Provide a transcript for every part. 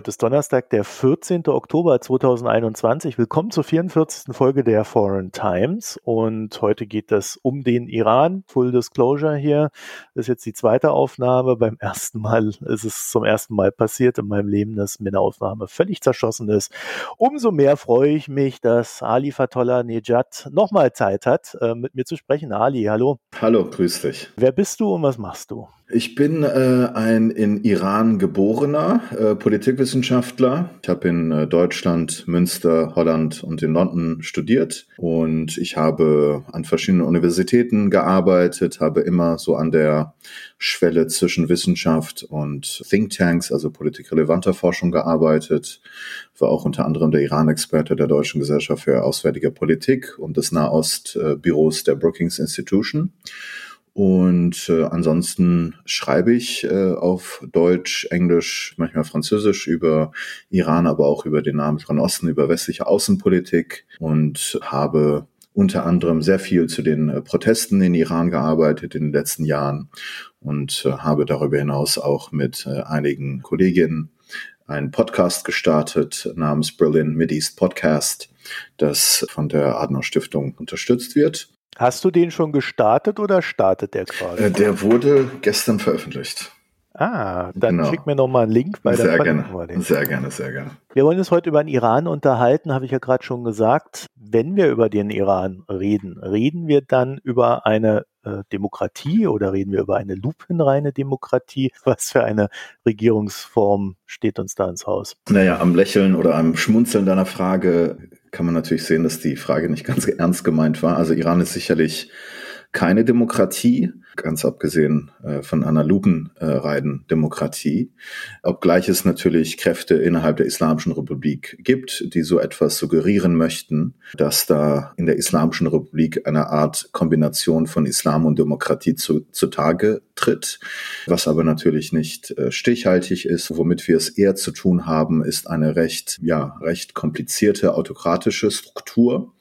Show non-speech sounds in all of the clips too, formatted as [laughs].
Heute ist Donnerstag, der 14. Oktober 2021. Willkommen zur 44. Folge der Foreign Times. Und heute geht es um den Iran. Full Disclosure hier. Das ist jetzt die zweite Aufnahme. Beim ersten Mal ist es zum ersten Mal passiert in meinem Leben, dass mir eine Aufnahme völlig zerschossen ist. Umso mehr freue ich mich, dass Ali Fatollah Nejad nochmal Zeit hat, äh, mit mir zu sprechen. Ali, hallo. Hallo, grüß dich. Wer bist du und was machst du? Ich bin äh, ein in Iran geborener äh, Politikwissenschaftler. Ich habe in äh, Deutschland, Münster, Holland und in London studiert und ich habe an verschiedenen Universitäten gearbeitet, habe immer so an der Schwelle zwischen Wissenschaft und Thinktanks, also politikrelevanter Forschung gearbeitet, war auch unter anderem der Iran-Experte der Deutschen Gesellschaft für Auswärtige Politik und des Nahostbüros der Brookings Institution. Und äh, ansonsten schreibe ich äh, auf Deutsch, Englisch, manchmal Französisch über Iran, aber auch über den Namen von Osten, über westliche Außenpolitik und habe unter anderem sehr viel zu den äh, Protesten in Iran gearbeitet in den letzten Jahren und äh, habe darüber hinaus auch mit äh, einigen Kolleginnen einen Podcast gestartet namens Berlin Mideast Podcast, das von der Adner Stiftung unterstützt wird. Hast du den schon gestartet oder startet der gerade? Äh, der wurde gestern veröffentlicht. Ah, dann genau. schick mir noch mal einen Link. Weil sehr gerne, sehr gerne, sehr gerne. Wir wollen uns heute über den Iran unterhalten, habe ich ja gerade schon gesagt. Wenn wir über den Iran reden, reden wir dann über eine äh, Demokratie oder reden wir über eine lupenreine Demokratie? [laughs] Was für eine Regierungsform steht uns da ins Haus? Naja, am Lächeln oder am Schmunzeln deiner Frage kann man natürlich sehen, dass die Frage nicht ganz ernst gemeint war. Also Iran ist sicherlich keine Demokratie, ganz abgesehen äh, von einer lupenreinen Demokratie, obgleich es natürlich Kräfte innerhalb der Islamischen Republik gibt, die so etwas suggerieren möchten, dass da in der Islamischen Republik eine Art Kombination von Islam und Demokratie zu, zutage tritt, was aber natürlich nicht äh, stichhaltig ist. Womit wir es eher zu tun haben, ist eine recht, ja, recht komplizierte autokratische Struktur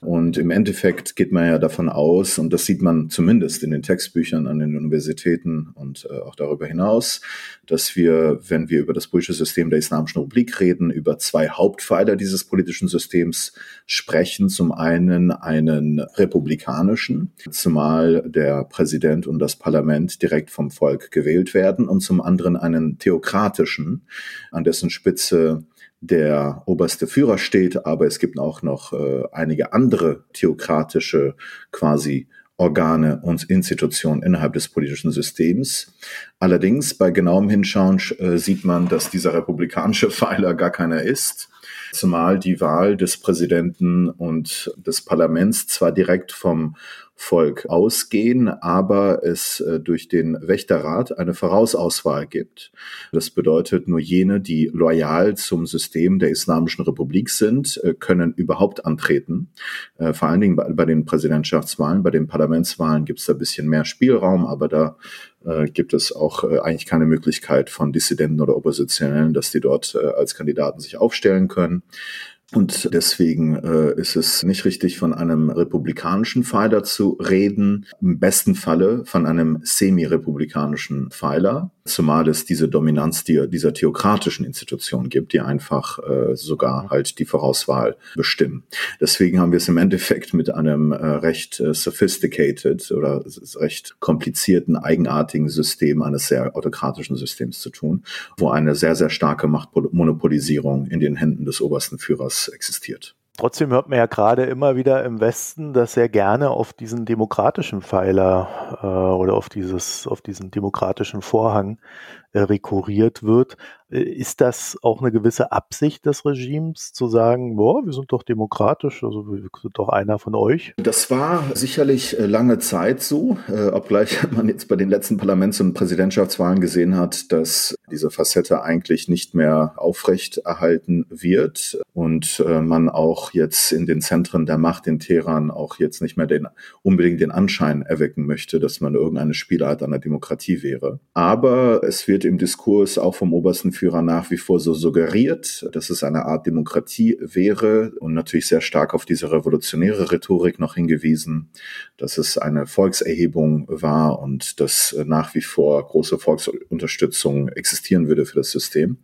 und im Endeffekt geht man ja davon aus, und das sieht man zumindest in den Textbüchern an den Universitäten und äh, auch darüber hinaus, dass wir, wenn wir über das politische System der Islamischen Republik reden, über zwei Hauptpfeiler dieses politischen Systems sprechen. Zum einen einen republikanischen, zumal der Präsident und das Parlament direkt vom Volk gewählt werden, und zum anderen einen theokratischen, an dessen Spitze der oberste Führer steht, aber es gibt auch noch äh, einige andere theokratische quasi Organe und Institutionen innerhalb des politischen Systems. Allerdings bei genauem Hinschauen äh, sieht man, dass dieser republikanische [laughs] Pfeiler gar keiner ist, zumal die Wahl des Präsidenten und des Parlaments zwar direkt vom Volk ausgehen, aber es äh, durch den Wächterrat eine Vorausauswahl gibt. Das bedeutet, nur jene, die loyal zum System der Islamischen Republik sind, äh, können überhaupt antreten. Äh, vor allen Dingen bei, den Präsidentschaftswahlen, bei den Parlamentswahlen gibt es da ein bisschen mehr Spielraum, aber da äh, gibt es auch äh, eigentlich keine Möglichkeit von Dissidenten oder Oppositionellen, dass die dort äh, als Kandidaten sich aufstellen können. Und deswegen äh, ist es nicht richtig, von einem republikanischen Pfeiler zu reden. Im besten Falle von einem semi-republikanischen Pfeiler, zumal es diese Dominanz die, dieser theokratischen Institution gibt, die einfach äh, sogar halt die Vorauswahl bestimmen. Deswegen haben wir es im Endeffekt mit einem äh, recht äh, sophisticated oder recht komplizierten, eigenartigen System eines sehr autokratischen Systems zu tun, wo eine sehr, sehr starke Machtmonopolisierung in den Händen des obersten Führers existiert. Trotzdem hört man ja gerade immer wieder im Westen, dass sehr gerne auf diesen demokratischen Pfeiler äh, oder auf dieses, auf diesen demokratischen Vorhang äh, rekurriert wird. Äh, ist das auch eine gewisse Absicht des Regimes zu sagen, boah, wir sind doch demokratisch, also wir sind doch einer von euch? Das war sicherlich äh, lange Zeit so, äh, obgleich [laughs] man jetzt bei den letzten Parlaments- und Präsidentschaftswahlen gesehen hat, dass diese Facette eigentlich nicht mehr aufrecht erhalten wird und äh, man auch jetzt in den Zentren der Macht in Teheran auch jetzt nicht mehr den, unbedingt den Anschein erwecken möchte, dass man irgendeine Spielart einer Demokratie wäre. Aber es wird im Diskurs auch vom obersten Führer nach wie vor so suggeriert, dass es eine Art Demokratie wäre und natürlich sehr stark auf diese revolutionäre Rhetorik noch hingewiesen, dass es eine Volkserhebung war und dass nach wie vor große Volksunterstützung existieren würde für das System,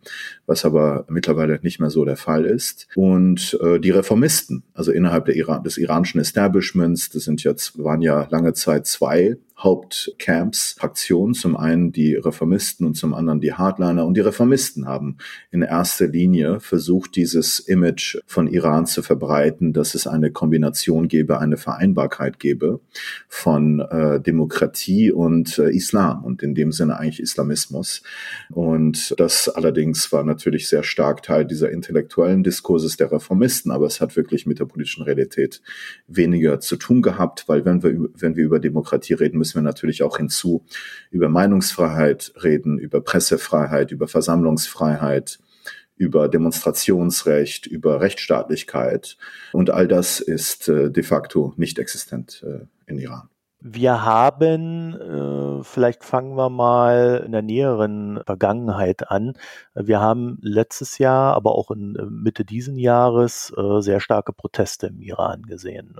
was aber mittlerweile nicht mehr so der Fall ist. Und äh, die Reformisten, also innerhalb Iran, des iranischen Establishments, das sind jetzt, waren ja lange Zeit zwei Hauptcamps, Fraktionen. Zum einen die Reformisten und zum anderen die Hardliner. Und die Reformisten haben in erster Linie versucht, dieses Image von Iran zu verbreiten, dass es eine Kombination gäbe, eine Vereinbarkeit gäbe von äh, Demokratie und äh, Islam und in dem Sinne eigentlich Islamismus. Und das allerdings war natürlich sehr stark Teil dieser intellektuellen Diskurses der Reformisten, aber es hat wirklich mit der politischen Realität weniger zu tun gehabt, weil wenn wir, wenn wir über Demokratie reden, müssen wir natürlich auch hinzu über Meinungsfreiheit reden, über Pressefreiheit, über Versammlungsfreiheit, über Demonstrationsrecht, über Rechtsstaatlichkeit. Und all das ist äh, de facto nicht existent äh, in Iran. Wir haben, äh, vielleicht fangen wir mal in der näheren Vergangenheit an. Wir haben letztes Jahr, aber auch in äh, Mitte diesen Jahres äh, sehr starke Proteste im Iran gesehen.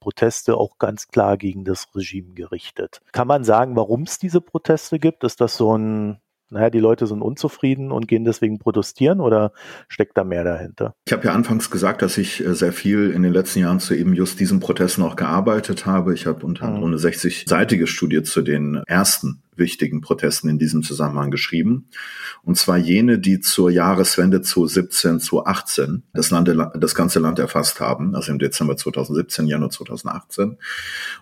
Proteste auch ganz klar gegen das Regime gerichtet. Kann man sagen, warum es diese Proteste gibt? Ist das so ein naja, die Leute sind unzufrieden und gehen deswegen protestieren oder steckt da mehr dahinter? Ich habe ja anfangs gesagt, dass ich äh, sehr viel in den letzten Jahren zu eben just diesen Protesten auch gearbeitet habe. Ich habe unter anderem mhm. eine 60-seitige Studie zu den ersten wichtigen Protesten in diesem Zusammenhang geschrieben. Und zwar jene, die zur Jahreswende 2017, 2018 das, Land, das ganze Land erfasst haben, also im Dezember 2017, Januar 2018.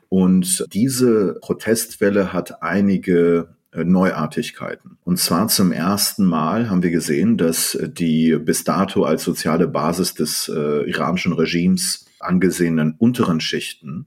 Und diese Protestwelle hat einige Neuartigkeiten. Und zwar zum ersten Mal haben wir gesehen, dass die bis dato als soziale Basis des äh, iranischen Regimes angesehenen unteren Schichten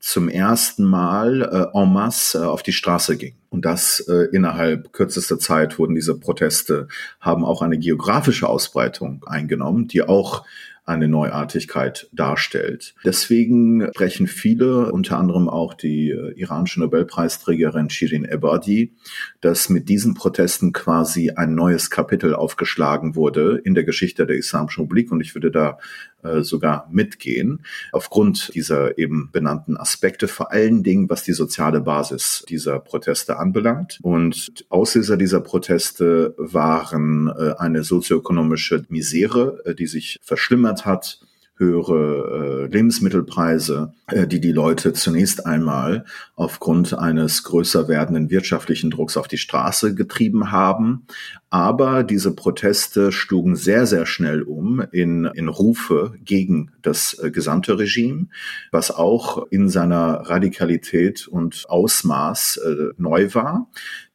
zum ersten Mal äh, en masse äh, auf die Straße ging. Und das äh, innerhalb kürzester Zeit wurden diese Proteste, haben auch eine geografische Ausbreitung eingenommen, die auch eine Neuartigkeit darstellt. Deswegen sprechen viele, unter anderem auch die äh, iranische Nobelpreisträgerin Shirin Ebadi, dass mit diesen Protesten quasi ein neues Kapitel aufgeschlagen wurde in der Geschichte der Islamischen Republik. Und ich würde da äh, sogar mitgehen, aufgrund dieser eben benannten Aspekte, vor allen Dingen was die soziale Basis dieser Proteste anbelangt. Und Auslöser dieser Proteste waren äh, eine sozioökonomische Misere, äh, die sich verschlimmert hat, höhere äh, Lebensmittelpreise, äh, die die Leute zunächst einmal aufgrund eines größer werdenden wirtschaftlichen Drucks auf die Straße getrieben haben. Aber diese Proteste schlugen sehr, sehr schnell um in, in Rufe gegen das äh, gesamte Regime, was auch in seiner Radikalität und Ausmaß äh, neu war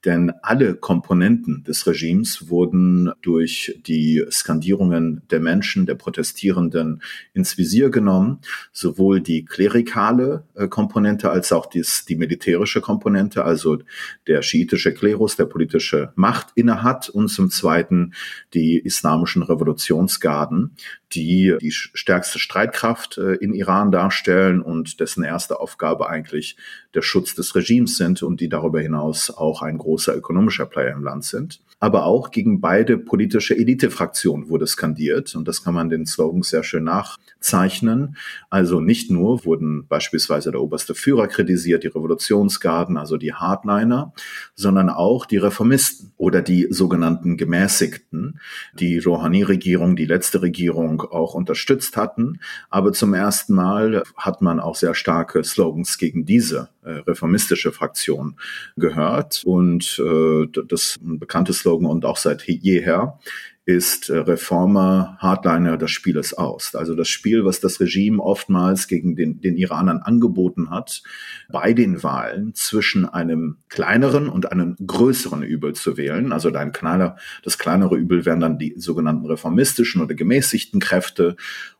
denn alle Komponenten des Regimes wurden durch die Skandierungen der Menschen, der Protestierenden ins Visier genommen, sowohl die klerikale äh, Komponente als auch dies, die militärische Komponente, also der schiitische Klerus, der politische Macht innehat und zum Zweiten die islamischen Revolutionsgarden, die die stärkste Streitkraft äh, in Iran darstellen und dessen erste Aufgabe eigentlich der Schutz des Regimes sind und die darüber hinaus auch ein großer ökonomischer Player im Land sind. Aber auch gegen beide politische Elitefraktionen wurde skandiert und das kann man den Slogans sehr schön nachzeichnen. Also nicht nur wurden beispielsweise der oberste Führer kritisiert, die Revolutionsgarden, also die Hardliner, sondern auch die Reformisten oder die sogenannten Gemäßigten, die Rouhani-Regierung, die letzte Regierung auch unterstützt hatten. Aber zum ersten Mal hat man auch sehr starke Slogans gegen diese reformistische Fraktion gehört. Und äh, das bekannte Slogan und auch seit jeher ist äh, Reformer, Hardliner das Spiel ist aus. Also das Spiel, was das Regime oftmals gegen den, den Iranern angeboten hat, bei den Wahlen zwischen einem kleineren und einem größeren Übel zu wählen. Also ein kleiner, das kleinere Übel wären dann die sogenannten reformistischen oder gemäßigten Kräfte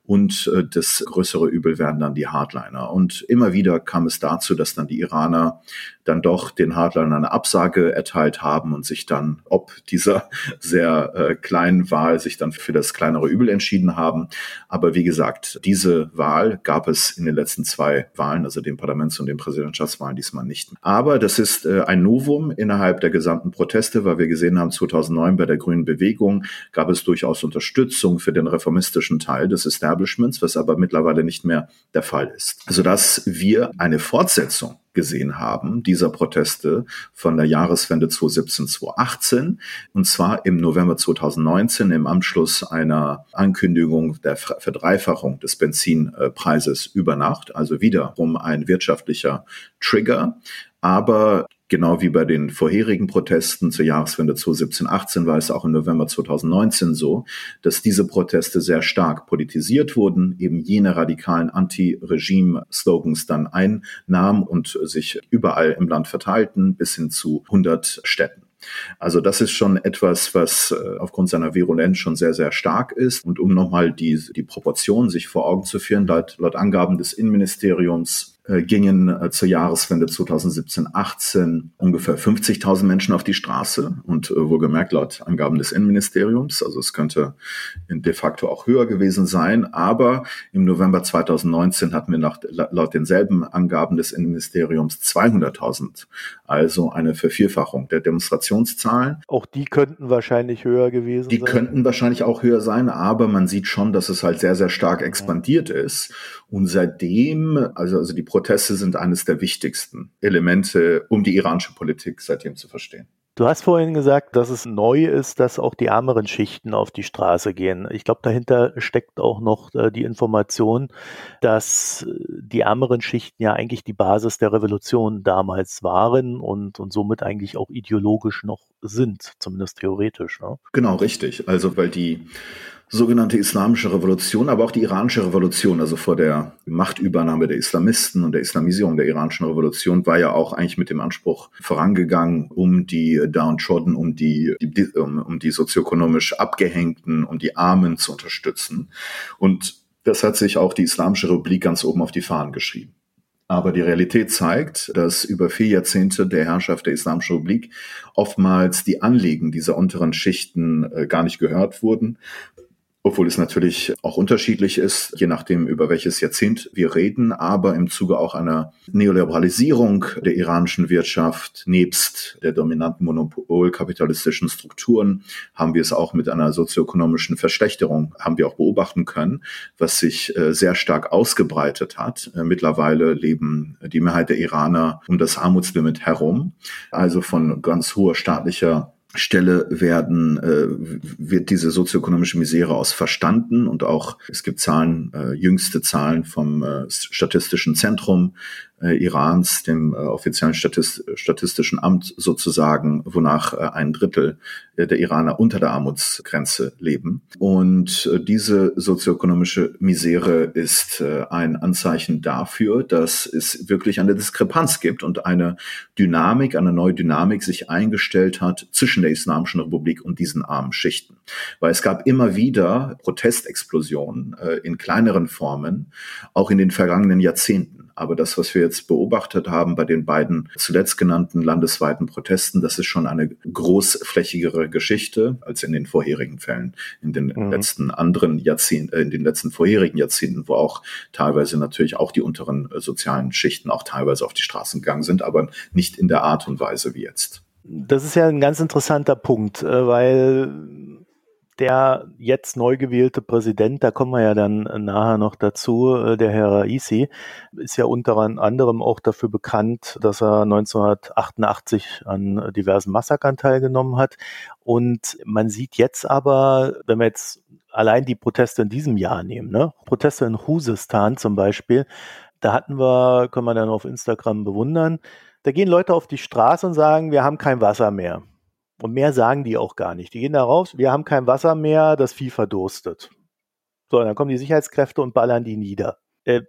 und äh, das größere Übel werden dann die Hardliner. Und immer wieder kam es dazu, dass dann die Iraner dann doch den Hardlinern eine Absage erteilt haben und sich dann, ob dieser [laughs] sehr äh, kleinen Wahl, sich dann für das kleinere Übel entschieden haben. Aber wie gesagt, diese Wahl gab es in den letzten zwei Wahlen, also den Parlaments- und den Präsidentschaftswahlen diesmal nicht. Aber das ist äh, ein Novum innerhalb der gesamten Proteste, weil wir gesehen haben, 2009 bei der Grünen Bewegung gab es durchaus Unterstützung für den reformistischen Teil des Establishments, was aber mittlerweile nicht mehr der Fall ist. Also dass wir eine Fortsetzung gesehen haben, dieser Proteste von der Jahreswende 2017, 2018. Und zwar im November 2019 im Anschluss einer Ankündigung der Verdreifachung des Benzinpreises über Nacht. Also wiederum ein wirtschaftlicher Trigger. Aber Genau wie bei den vorherigen Protesten zur Jahreswende 2017-18 war es auch im November 2019 so, dass diese Proteste sehr stark politisiert wurden, eben jene radikalen Anti-Regime-Slogans dann einnahmen und sich überall im Land verteilten, bis hin zu 100 Städten. Also das ist schon etwas, was äh, aufgrund seiner Virulenz schon sehr, sehr stark ist. Und um nochmal die, die Proportionen sich vor Augen zu führen, laut, laut Angaben des Innenministeriums gingen äh, zur Jahreswende 2017-18 ungefähr 50.000 Menschen auf die Straße und äh, wohlgemerkt laut Angaben des Innenministeriums. Also es könnte de facto auch höher gewesen sein. Aber im November 2019 hatten wir nach, laut denselben Angaben des Innenministeriums 200.000. Also eine Vervierfachung der Demonstrationszahlen. Auch die könnten wahrscheinlich höher gewesen die sein. Die könnten wahrscheinlich auch höher sein, aber man sieht schon, dass es halt sehr, sehr stark expandiert ist. Und seitdem, also, also die Proteste sind eines der wichtigsten Elemente, um die iranische Politik seitdem zu verstehen. Du hast vorhin gesagt, dass es neu ist, dass auch die ärmeren Schichten auf die Straße gehen. Ich glaube, dahinter steckt auch noch äh, die Information, dass äh, die ärmeren Schichten ja eigentlich die Basis der Revolution damals waren und, und somit eigentlich auch ideologisch noch sind, zumindest theoretisch. Ne? Genau, richtig. Also weil die sogenannte islamische Revolution, aber auch die iranische Revolution, also vor der Machtübernahme der Islamisten und der Islamisierung der iranischen Revolution, war ja auch eigentlich mit dem Anspruch vorangegangen, um die downtrodden, um die, die um, um die sozioökonomisch Abgehängten, um die Armen zu unterstützen. Und das hat sich auch die Islamische Republik ganz oben auf die Fahnen geschrieben. Aber die Realität zeigt, dass über vier Jahrzehnte der Herrschaft der Islamischen Republik oftmals die Anliegen dieser unteren Schichten äh, gar nicht gehört wurden obwohl es natürlich auch unterschiedlich ist, je nachdem, über welches Jahrzehnt wir reden, aber im Zuge auch einer Neoliberalisierung der iranischen Wirtschaft, nebst der dominanten monopolkapitalistischen Strukturen, haben wir es auch mit einer sozioökonomischen Verschlechterung, haben wir auch beobachten können, was sich äh, sehr stark ausgebreitet hat. Äh, mittlerweile leben die Mehrheit der Iraner um das Armutslimit herum, also von ganz hoher staatlicher Stelle werden, äh, wird diese sozioökonomische Misere aus verstanden und auch es gibt Zahlen, äh, jüngste Zahlen vom äh, Statistischen Zentrum, äh, Irans, dem äh, offiziellen Statist statistischen Amt sozusagen, wonach äh, ein Drittel äh, der Iraner unter der Armutsgrenze leben. Und äh, diese sozioökonomische Misere ist äh, ein Anzeichen dafür, dass es wirklich eine Diskrepanz gibt und eine Dynamik, eine neue Dynamik sich eingestellt hat zwischen der Islamischen Republik und diesen armen Schichten. Weil es gab immer wieder Protestexplosionen äh, in kleineren Formen, auch in den vergangenen Jahrzehnten. Aber das, was wir jetzt beobachtet haben bei den beiden zuletzt genannten landesweiten Protesten, das ist schon eine großflächigere Geschichte als in den vorherigen Fällen, in den mhm. letzten anderen Jahrzehnten, äh, in den letzten vorherigen Jahrzehnten, wo auch teilweise natürlich auch die unteren äh, sozialen Schichten auch teilweise auf die Straßen gegangen sind, aber nicht in der Art und Weise wie jetzt. Das ist ja ein ganz interessanter Punkt, äh, weil der jetzt neu gewählte Präsident, da kommen wir ja dann nachher noch dazu, äh, der Herr Raisi, ist ja unter anderem auch dafür bekannt, dass er 1988 an diversen Massakern teilgenommen hat. Und man sieht jetzt aber, wenn wir jetzt allein die Proteste in diesem Jahr nehmen, ne? Proteste in Husistan zum Beispiel, da hatten wir, können wir dann auf Instagram bewundern, da gehen Leute auf die Straße und sagen, wir haben kein Wasser mehr. Und mehr sagen die auch gar nicht. Die gehen da raus, wir haben kein Wasser mehr, das Vieh verdurstet. So, dann kommen die Sicherheitskräfte und ballern die nieder. Äh,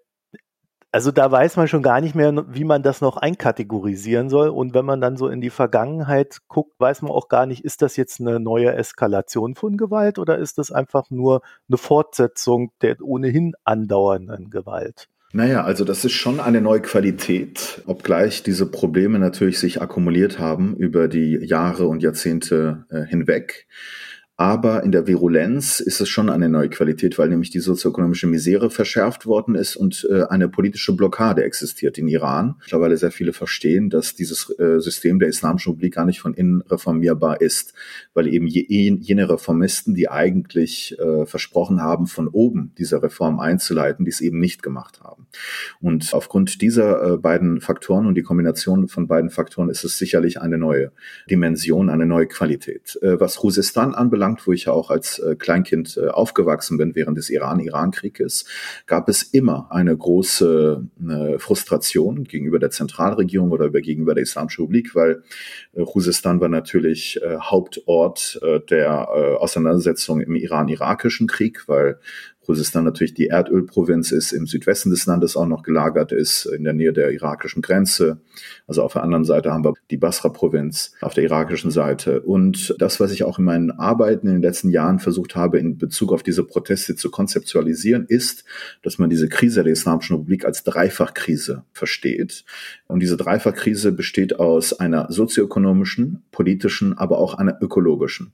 Also da weiß man schon gar nicht mehr, wie man das noch einkategorisieren soll. Und wenn man dann so in die Vergangenheit guckt, weiß man auch gar nicht, ist das jetzt eine neue Eskalation von Gewalt oder ist das einfach nur eine Fortsetzung der ohnehin andauernden Gewalt? Naja, also das ist schon eine neue Qualität, obgleich diese Probleme natürlich sich akkumuliert haben über die Jahre und Jahrzehnte äh, hinweg. Aber in der Virulenz ist es schon eine neue Qualität, weil nämlich die sozioökonomische Misere verschärft worden ist und äh, eine politische Blockade existiert in Iran. Mittlerweile sehr viele verstehen, dass dieses äh, System der Islamischen Republik gar nicht von innen reformierbar ist, weil eben jene Reformisten, die eigentlich äh, versprochen haben, von oben diese Reform einzuleiten, dies eben nicht gemacht haben. Und aufgrund dieser äh, beiden Faktoren und die Kombination von beiden Faktoren ist es sicherlich eine neue Dimension, eine neue Qualität. Äh, was Khuzestan anbelangt, anbelangt, wo ich ja auch als äh, Kleinkind äh, aufgewachsen bin während des Iran-Iran-Krieges, gab es immer eine große äh, Frustration gegenüber der Zentralregierung oder gegenüber der Islamischen Republik, weil äh, Khuzestan war natürlich äh, Hauptort äh, der äh, Auseinandersetzung im Iran-Irakischen Krieg, weil Khuzestan natürlich die Erdölprovinz ist, im Südwesten des Landes auch noch gelagert ist, in der Nähe der irakischen Grenze. Also auf der anderen Seite haben wir die Basra-Provinz auf der irakischen Seite. Und das, was ich auch in meinen Arbeiten in den letzten Jahren versucht habe, in Bezug auf diese Proteste zu konzeptualisieren, ist, dass man diese Krise der Islamischen Republik als Dreifachkrise versteht. Und diese Dreifachkrise besteht aus einer sozioökonomischen, politischen, aber auch einer ökologischen.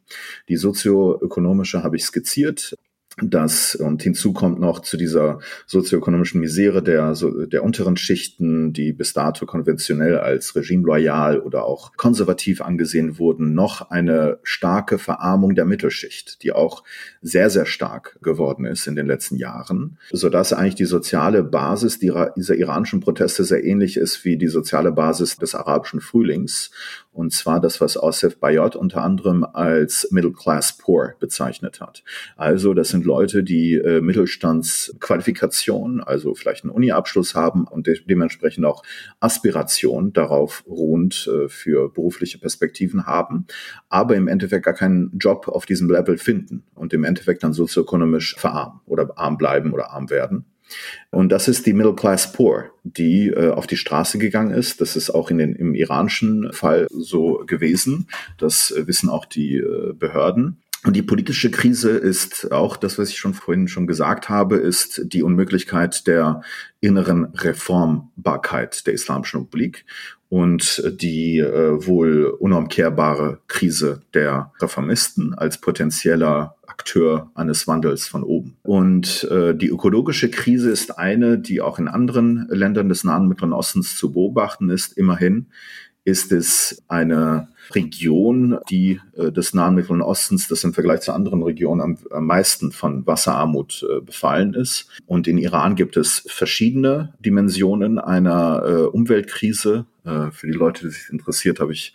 Die sozioökonomische habe ich skizziert das und hinzu kommt noch zu dieser sozioökonomischen Misere der, so, der unteren Schichten, die bis dato konventionell als regimeloyal oder auch konservativ angesehen wurden, noch eine starke Verarmung der Mittelschicht, die auch sehr, sehr stark geworden ist in den letzten Jahren, sodass eigentlich die soziale Basis dieser iranischen Proteste sehr ähnlich ist wie die soziale Basis des arabischen Frühlings und zwar das, was Osef Bayot unter anderem als Middle Class Poor bezeichnet hat. Also das sind Leute, die äh, Mittelstandsqualifikation, also vielleicht einen Uni-Abschluss haben und de dementsprechend auch Aspiration darauf ruhend äh, für berufliche Perspektiven haben, aber im Endeffekt gar keinen Job auf diesem Level finden und im Endeffekt dann sozioökonomisch verarmen oder arm bleiben oder arm werden. Und das ist die Middle Class Poor, die äh, auf die Straße gegangen ist. Das ist auch in den, im iranischen Fall so gewesen. Das äh, wissen auch die äh, Behörden. Und die politische Krise ist auch das, was ich schon vorhin schon gesagt habe, ist die Unmöglichkeit der inneren Reformbarkeit der Islamischen Republik und die äh, wohl unumkehrbare Krise der Reformisten als potenzieller Akteur eines Wandels von oben. Und äh, die ökologische Krise ist eine, die auch in anderen Ländern des Nahen Mittleren Ostens zu beobachten ist. Immerhin ist es eine Region, die äh, des Nahen Mittleren Ostens, das im Vergleich zu anderen Regionen am, am meisten von Wasserarmut äh, befallen ist. Und in Iran gibt es verschiedene Dimensionen einer äh, Umweltkrise. Äh, für die Leute, die sich interessiert, habe ich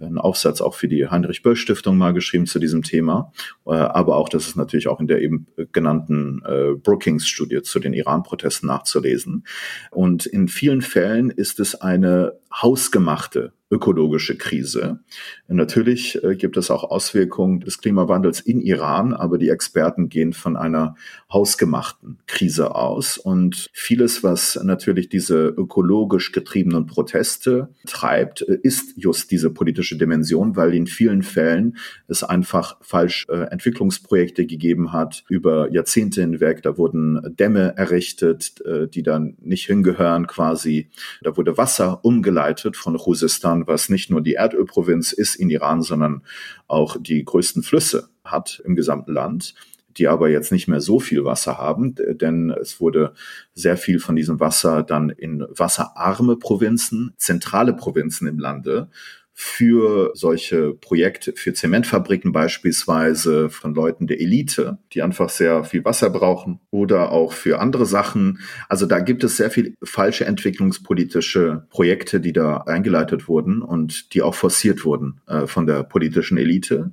einen Aufsatz auch für die Heinrich Böll Stiftung mal geschrieben zu diesem Thema. Äh, aber auch, das ist natürlich auch in der eben genannten äh, Brookings-Studie zu den Iran-Protesten nachzulesen. Und in vielen Fällen ist es eine hausgemachte ökologische Krise. Natürlich äh, gibt es auch Auswirkungen des Klimawandels in Iran, aber die Experten gehen von einer hausgemachten Krise aus. Und vieles, was natürlich diese ökologisch getriebenen Proteste treibt, äh, ist just diese politische Dimension, weil in vielen Fällen es einfach falsch äh, Entwicklungsprojekte gegeben hat über Jahrzehnte hinweg. Da wurden Dämme errichtet, die dann nicht hingehören quasi. Da wurde Wasser umgeleitet von Khuzestan was nicht nur die Erdölprovinz ist in Iran, sondern auch die größten Flüsse hat im gesamten Land die aber jetzt nicht mehr so viel Wasser haben, denn es wurde sehr viel von diesem Wasser dann in wasserarme Provinzen, zentrale Provinzen im Lande für solche Projekte, für Zementfabriken beispielsweise von Leuten der Elite, die einfach sehr viel Wasser brauchen oder auch für andere Sachen. Also da gibt es sehr viel falsche entwicklungspolitische Projekte, die da eingeleitet wurden und die auch forciert wurden äh, von der politischen Elite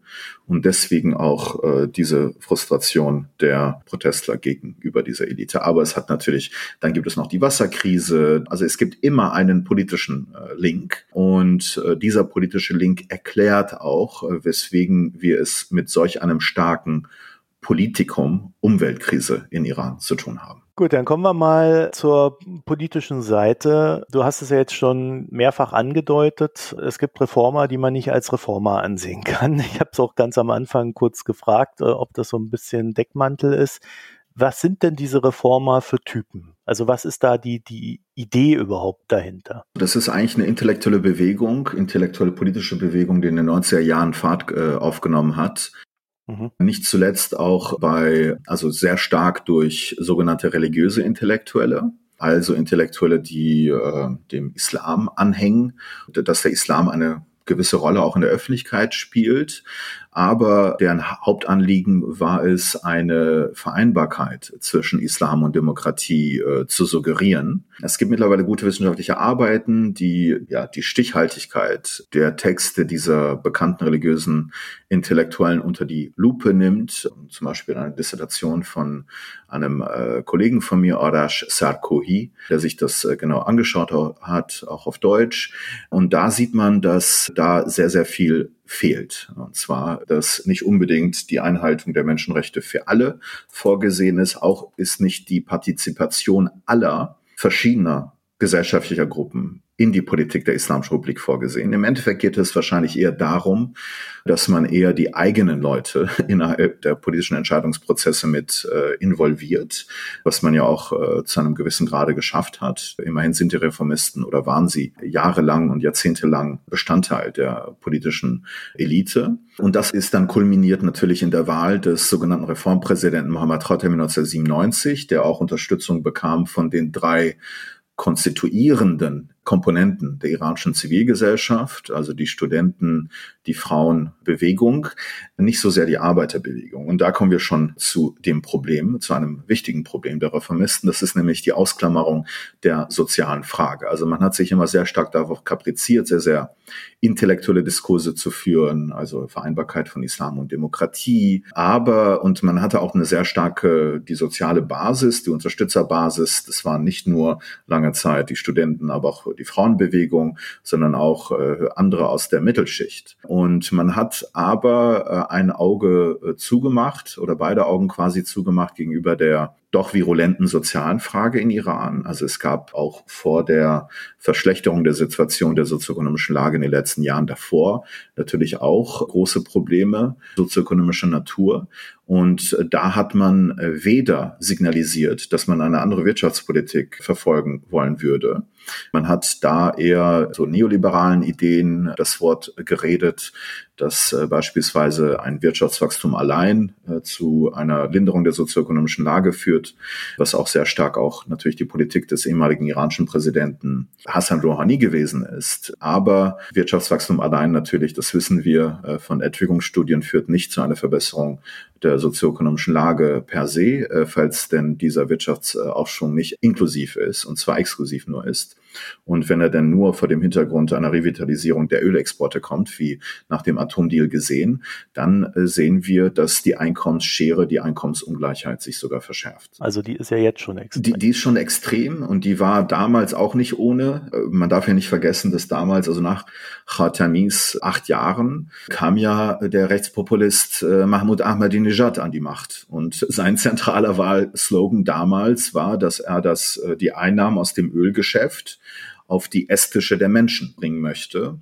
und deswegen auch äh, diese Frustration der Protestler gegenüber dieser Elite. Aber es hat natürlich, dann gibt es noch die Wasserkrise. Also es gibt immer einen politischen äh, Link und äh, dieser politische Link erklärt auch, äh, weswegen wir es mit solch einem starken Politikum Umweltkrise in Iran zu tun haben. Gut, dann kommen wir mal zur politischen Seite. Du hast es ja jetzt schon mehrfach angedeutet. Es gibt Reformer, die man nicht als Reformer ansehen kann. Ich habe es auch ganz am Anfang kurz gefragt, äh, ob das so ein bisschen Deckmantel ist. Was sind denn diese Reformer für Typen? Also was ist da die, die Idee überhaupt dahinter? Das ist eigentlich eine intellektuelle Bewegung, intellektuelle politische Bewegung, die in den 90er Jahren Fahrt äh, aufgenommen hat. Mhm. Nicht zuletzt auch bei, also sehr stark durch sogenannte religiöse Intellektuelle, also Intellektuelle, die äh, dem Islam anhängen, dass der Islam eine gewisse Rolle auch in der Öffentlichkeit spielt, aber deren Hauptanliegen war es, eine Vereinbarkeit zwischen Islam und Demokratie äh, zu suggerieren. Es gibt mittlerweile gute wissenschaftliche Arbeiten, die ja die Stichhaltigkeit der Texte dieser bekannten religiösen Intellektuellen unter die Lupe nimmt. Zum Beispiel eine Dissertation von einem äh, Kollegen von mir, Arash Sarkohi, der sich das äh, genau angeschaut hat, auch auf Deutsch. Und da sieht man, dass da sehr, sehr viel fehlt. Und zwar, dass nicht unbedingt die Einhaltung der Menschenrechte für alle vorgesehen ist, auch ist nicht die Partizipation aller verschiedener gesellschaftlicher Gruppen in die Politik der Islamischen Republik vorgesehen. Im Endeffekt geht es wahrscheinlich eher darum, dass man eher die eigenen Leute [laughs] innerhalb der politischen Entscheidungsprozesse mit äh, involviert, was man ja auch äh, zu einem gewissen Grade geschafft hat. Immerhin sind die Reformisten oder waren sie jahrelang und jahrzehntelang Bestandteil der politischen Elite. Und das ist dann kulminiert natürlich in der Wahl des sogenannten Reformpräsidenten Mohammed Khatami 1997, der auch Unterstützung bekam von den drei konstituierenden Komponenten der iranischen Zivilgesellschaft, also die Studenten, die Frauenbewegung, nicht so sehr die Arbeiterbewegung. Und da kommen wir schon zu dem Problem, zu einem wichtigen Problem der Reformisten. Das ist nämlich die Ausklammerung der sozialen Frage. Also man hat sich immer sehr stark darauf kapriziert, sehr, sehr intellektuelle Diskurse zu führen, also Vereinbarkeit von Islam und Demokratie. Aber, und man hatte auch eine sehr starke, die soziale Basis, die Unterstützerbasis. Das waren nicht nur lange Zeit die Studenten, aber auch die Frauenbewegung, sondern auch äh, andere aus der Mittelschicht. Und man hat aber äh, ein Auge äh, zugemacht oder beide Augen quasi zugemacht gegenüber der doch virulenten sozialen Frage in Iran. Also es gab auch vor der Verschlechterung der Situation der sozioökonomischen Lage in den letzten Jahren davor natürlich auch große Probleme sozioökonomischer Natur. Und da hat man weder signalisiert, dass man eine andere Wirtschaftspolitik verfolgen wollen würde. Man hat da eher so neoliberalen Ideen das Wort geredet, dass äh, beispielsweise ein Wirtschaftswachstum allein äh, zu einer Linderung der sozioökonomischen Lage führt, was auch sehr stark auch natürlich die Politik des ehemaligen iranischen Präsidenten Hassan Rouhani gewesen ist. Aber Wirtschaftswachstum allein natürlich, das wissen wir äh, von Entwicklungsstudien, führt nicht zu einer Verbesserung der sozioökonomischen Lage per se, äh, falls denn dieser Wirtschaftsaufschwung nicht inklusiv ist und zwar exklusiv nur ist. Und wenn er denn nur vor dem Hintergrund einer Revitalisierung der Ölexporte kommt, wie nach dem Atomdeal gesehen, dann äh, sehen wir, dass die Einkommensschere, die Einkommensungleichheit sich sogar verschärft. Also die ist ja jetzt schon extrem. Die, die ist schon extrem und die war damals auch nicht ohne. Äh, man darf ja nicht vergessen, dass damals, also nach Khatamis acht Jahren, kam ja der Rechtspopulist äh, Mahmoud Ahmadinejad an die Macht. Und sein zentraler Wahlslogan damals war, dass er das, die Einnahmen aus dem Ölgeschäft auf die Esstische der Menschen bringen möchte.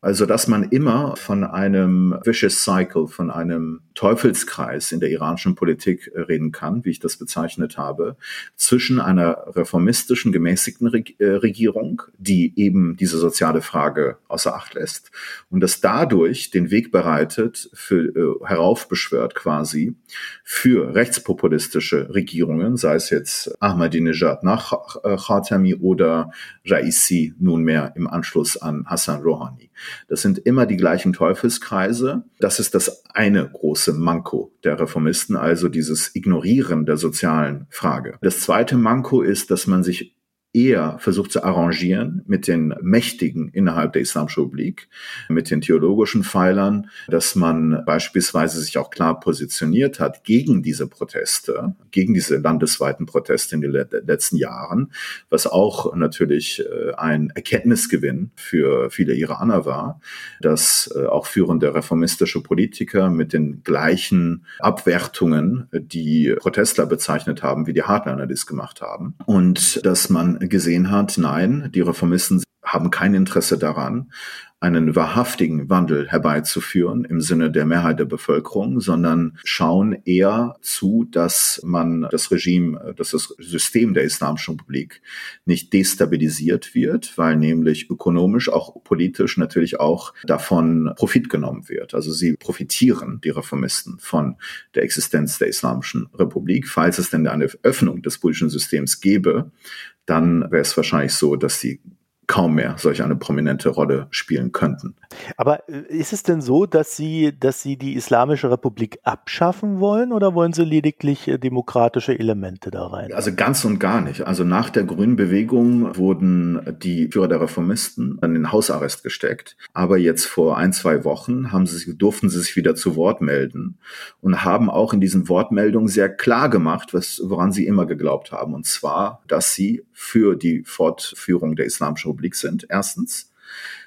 Also, dass man immer von einem vicious cycle, von einem Teufelskreis in der iranischen Politik äh, reden kann, wie ich das bezeichnet habe, zwischen einer reformistischen, gemäßigten äh, Regierung, die eben diese soziale Frage außer Acht lässt und das dadurch den Weg bereitet, für, äh, heraufbeschwört quasi, für rechtspopulistische Regierungen, sei es jetzt Ahmadinejad nach Khatami oder Raisi nunmehr im Anschluss an Hassan Rouhani. Das sind immer die gleichen Teufelskreise. Das ist das eine große Manko der Reformisten, also dieses Ignorieren der sozialen Frage. Das zweite Manko ist, dass man sich eher versucht zu arrangieren mit den Mächtigen innerhalb der Islamischen Republik, mit den theologischen Pfeilern, dass man beispielsweise sich auch klar positioniert hat gegen diese Proteste, gegen diese landesweiten Proteste in den letzten Jahren, was auch natürlich äh, ein Erkenntnisgewinn für viele Iraner war, dass äh, auch führende reformistische Politiker mit den gleichen Abwertungen die Protestler bezeichnet haben, wie die Hardliner dies gemacht haben. Und dass man gesehen hat, nein, die Reformisten haben kein Interesse daran, einen wahrhaftigen Wandel herbeizuführen im Sinne der Mehrheit der Bevölkerung, sondern schauen eher zu, dass man das Regime, dass das System der Islamischen Republik nicht destabilisiert wird, weil nämlich ökonomisch, auch politisch natürlich auch davon Profit genommen wird. Also sie profitieren, die Reformisten, von der Existenz der Islamischen Republik. Falls es denn eine Öffnung des politischen Systems gäbe, dann wäre es wahrscheinlich so, dass sie kaum mehr solch eine prominente Rolle spielen könnten. Aber äh, ist es denn so, dass Sie, dass Sie die Islamische Republik abschaffen wollen oder wollen Sie lediglich äh, demokratische Elemente da rein? Also ganz und gar nicht. Also nach der Grünen Bewegung wurden die Führer der Reformisten in den Hausarrest gesteckt. Aber jetzt vor ein, zwei Wochen haben sie, durften sie sich wieder zu Wort melden und haben auch in diesen Wortmeldungen sehr klar gemacht, was, woran sie immer geglaubt haben. Und zwar, dass sie für die Fortführung der Islamischen Republik sind, erstens.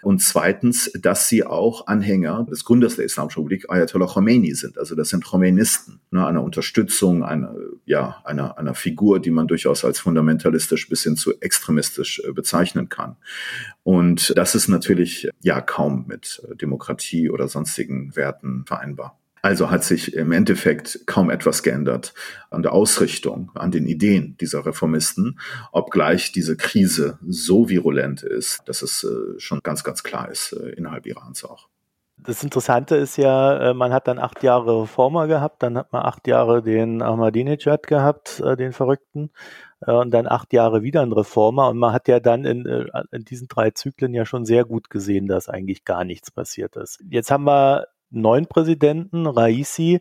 Und zweitens, dass sie auch Anhänger des Gründers der Islamischen Republik, Ayatollah Khomeini, sind. Also das sind Khomeinisten, ne, eine Unterstützung einer, ja, einer, einer Figur, die man durchaus als fundamentalistisch bis hin zu extremistisch äh, bezeichnen kann. Und das ist natürlich ja kaum mit äh, Demokratie oder sonstigen Werten vereinbar. Also hat sich im Endeffekt kaum etwas geändert an der Ausrichtung, an den Ideen dieser Reformisten, obgleich diese Krise so virulent ist, dass es äh, schon ganz, ganz klar ist äh, innerhalb Irans auch. Das Interessante ist ja, äh, man hat dann acht Jahre Reformer gehabt, dann hat man acht Jahre den Ahmadinejad gehabt, den Verrückten, und dann acht Jahre wieder ein Reformer. Und man hat ja dann in, in diesen drei Zyklen ja schon sehr gut gesehen, dass eigentlich gar nichts passiert ist. Jetzt haben wir neuen Präsidenten, Raisi,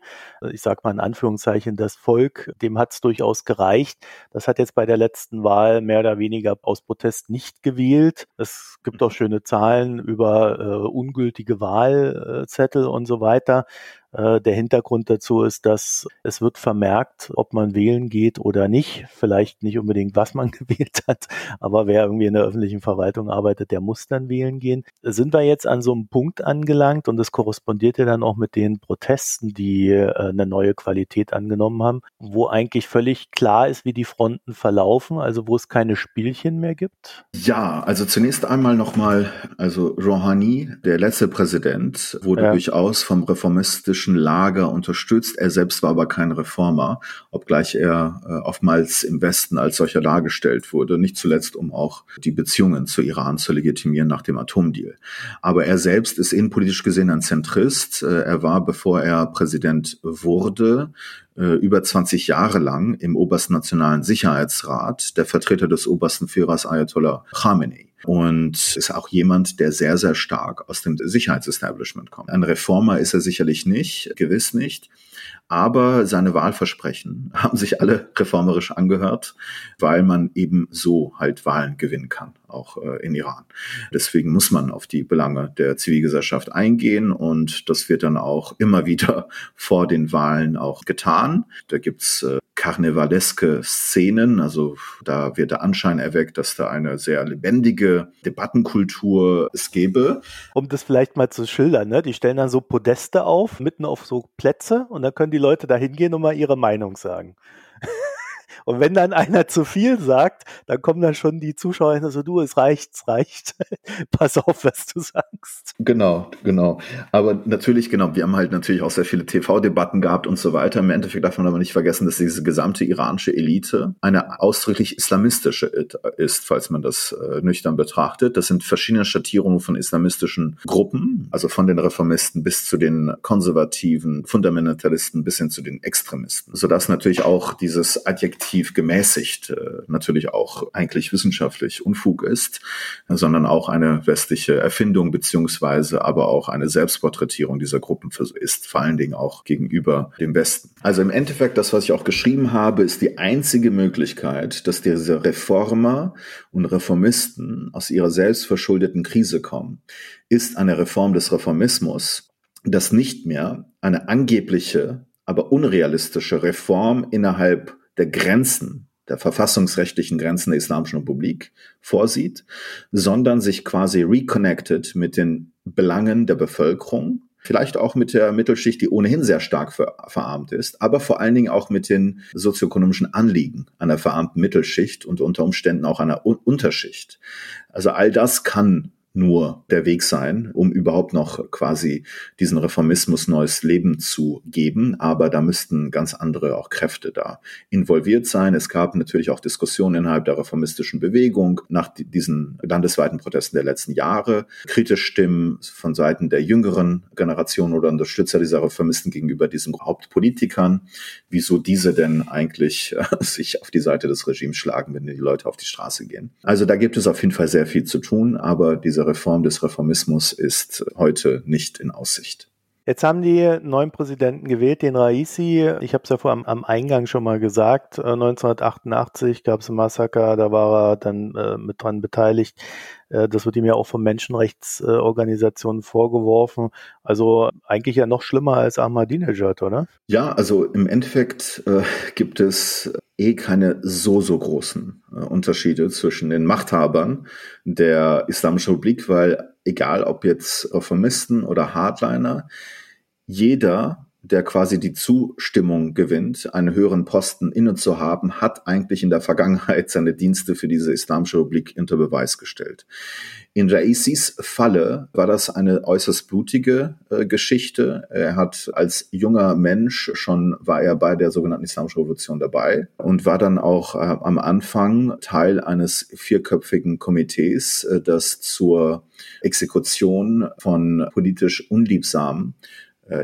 ich sage mal in Anführungszeichen das Volk, dem hat es durchaus gereicht. Das hat jetzt bei der letzten Wahl mehr oder weniger aus Protest nicht gewählt. Es gibt auch schöne Zahlen über äh, ungültige Wahlzettel und so weiter. Äh, der Hintergrund dazu ist, dass es wird vermerkt, ob man wählen geht oder nicht. Vielleicht nicht unbedingt, was man [laughs] gewählt hat, aber wer irgendwie in der öffentlichen Verwaltung arbeitet, der muss dann wählen gehen. Sind wir jetzt an so einem Punkt angelangt und das korrespondiert ja dann auch mit den Protesten, die äh, eine neue Qualität angenommen haben, wo eigentlich völlig klar ist, wie die Fronten verlaufen, also wo es keine Spielchen mehr gibt? Ja, also zunächst einmal nochmal, also Rouhani, der letzte Präsident, wurde ja. durchaus vom reformistischen politischen Lager unterstützt. Er selbst war aber kein Reformer, obgleich er äh, oftmals im Westen als solcher dargestellt wurde, nicht zuletzt um auch die Beziehungen zu Iran zu legitimieren nach dem Atomdeal. Aber er selbst ist innenpolitisch gesehen ein Zentrist. Äh, er war, bevor er Präsident wurde, äh, über 20 Jahre lang im Obersten Nationalen Sicherheitsrat der Vertreter des obersten Führers Ayatollah Khamenei und ist auch jemand, der sehr, sehr stark aus dem Sicherheitsestablishment kommt. Ein Reformer ist er sicherlich nicht, gewiss nicht. Aber seine Wahlversprechen [laughs] haben sich alle reformerisch angehört, weil man eben so halt Wahlen gewinnen kann, auch äh, in Iran. Deswegen muss man auf die Belange der Zivilgesellschaft eingehen und das wird dann auch immer [laughs] wieder vor den Wahlen auch getan. Da gibt's äh, karnevaleske Szenen. Also da wird der Anschein erweckt, dass da eine sehr lebendige Debattenkultur es gäbe. Um das vielleicht mal zu schildern, ne? die stellen dann so Podeste auf, mitten auf so Plätze und dann können die Leute da hingehen und mal ihre Meinung sagen. [laughs] Und wenn dann einer zu viel sagt, dann kommen dann schon die Zuschauer hin so, du, es reicht, es [laughs] reicht. Pass auf, was du sagst. Genau, genau. Aber natürlich, genau, wir haben halt natürlich auch sehr viele TV-Debatten gehabt und so weiter. Im Endeffekt darf man aber nicht vergessen, dass diese gesamte iranische Elite eine ausdrücklich islamistische ist, falls man das äh, nüchtern betrachtet. Das sind verschiedene Schattierungen von islamistischen Gruppen, also von den Reformisten bis zu den konservativen Fundamentalisten bis hin zu den Extremisten, sodass natürlich auch dieses Adjektiv relativ gemäßigt, äh, natürlich auch eigentlich wissenschaftlich Unfug ist, sondern auch eine westliche Erfindung beziehungsweise aber auch eine Selbstporträtierung dieser Gruppen ist, vor allen Dingen auch gegenüber dem Westen. Also im Endeffekt, das, was ich auch geschrieben habe, ist die einzige Möglichkeit, dass diese Reformer und Reformisten aus ihrer selbstverschuldeten Krise kommen, ist eine Reform des Reformismus, das nicht mehr eine angebliche, aber unrealistische Reform innerhalb der Grenzen, der verfassungsrechtlichen Grenzen der Islamischen Republik vorsieht, sondern sich quasi reconnected mit den Belangen der Bevölkerung, vielleicht auch mit der Mittelschicht, die ohnehin sehr stark ver verarmt ist, aber vor allen Dingen auch mit den sozioökonomischen Anliegen einer verarmten Mittelschicht und unter Umständen auch einer Un Unterschicht. Also all das kann nur der Weg sein, um überhaupt noch quasi diesen Reformismus neues Leben zu geben. Aber da müssten ganz andere auch Kräfte da involviert sein. Es gab natürlich auch Diskussionen innerhalb der reformistischen Bewegung nach diesen landesweiten Protesten der letzten Jahre. Kritisch Stimmen von Seiten der jüngeren Generation oder Unterstützer dieser Reformisten gegenüber diesen Hauptpolitikern, wieso diese denn eigentlich äh, sich auf die Seite des Regimes schlagen, wenn die Leute auf die Straße gehen. Also da gibt es auf jeden Fall sehr viel zu tun, aber diese Reform des Reformismus ist heute nicht in Aussicht. Jetzt haben die neuen Präsidenten gewählt, den Raisi. Ich habe es ja vor am, am, Eingang schon mal gesagt. 1988 gab es ein Massaker, da war er dann äh, mit dran beteiligt. Äh, das wird ihm ja auch von Menschenrechtsorganisationen äh, vorgeworfen. Also eigentlich ja noch schlimmer als Ahmadinejad, oder? Ja, also im Endeffekt äh, gibt es eh keine so, so großen äh, Unterschiede zwischen den Machthabern der Islamischen Republik, weil egal ob jetzt Reformisten oder Hardliner, jeder, der quasi die Zustimmung gewinnt, einen höheren Posten inne zu haben, hat eigentlich in der Vergangenheit seine Dienste für diese Islamische Republik unter Beweis gestellt. In Raisis Falle war das eine äußerst blutige äh, Geschichte. Er hat als junger Mensch schon, war er bei der sogenannten Islamischen Revolution dabei und war dann auch äh, am Anfang Teil eines vierköpfigen Komitees, äh, das zur Exekution von politisch Unliebsamen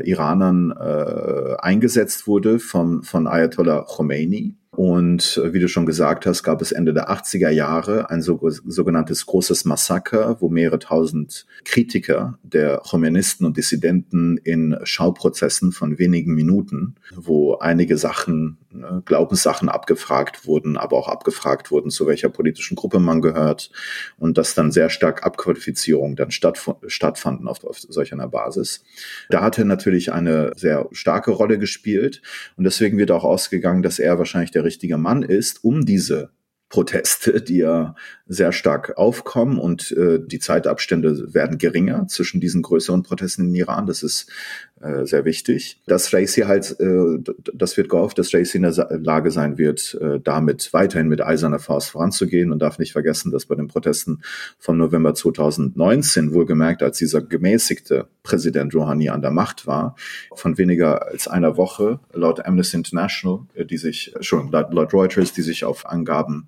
Iranern äh, eingesetzt wurde vom, von Ayatollah Khomeini. Und äh, wie du schon gesagt hast, gab es Ende der 80er Jahre ein so, sogenanntes großes Massaker, wo mehrere tausend Kritiker der Chauvinisten und Dissidenten in Schauprozessen von wenigen Minuten, wo einige Sachen, ne, Glaubenssachen abgefragt wurden, aber auch abgefragt wurden, zu welcher politischen Gruppe man gehört und dass dann sehr stark Abqualifizierungen dann stattf stattfanden auf, auf solch einer Basis. Da hat er natürlich eine sehr starke Rolle gespielt und deswegen wird auch ausgegangen, dass er wahrscheinlich der der richtige Mann ist, um diese Proteste, die ja sehr stark aufkommen und äh, die Zeitabstände werden geringer zwischen diesen größeren Protesten in Iran. Das ist äh, sehr wichtig. Dass Raisi halt, äh, das wird gehofft, dass Raisi in der Lage sein wird, äh, damit weiterhin mit eiserner Faust voranzugehen und darf nicht vergessen, dass bei den Protesten vom November 2019, wohlgemerkt, als dieser gemäßigte Präsident Rouhani an der Macht war, von weniger als einer Woche laut Amnesty International, äh, die sich, schon laut, laut Reuters, die sich auf Angaben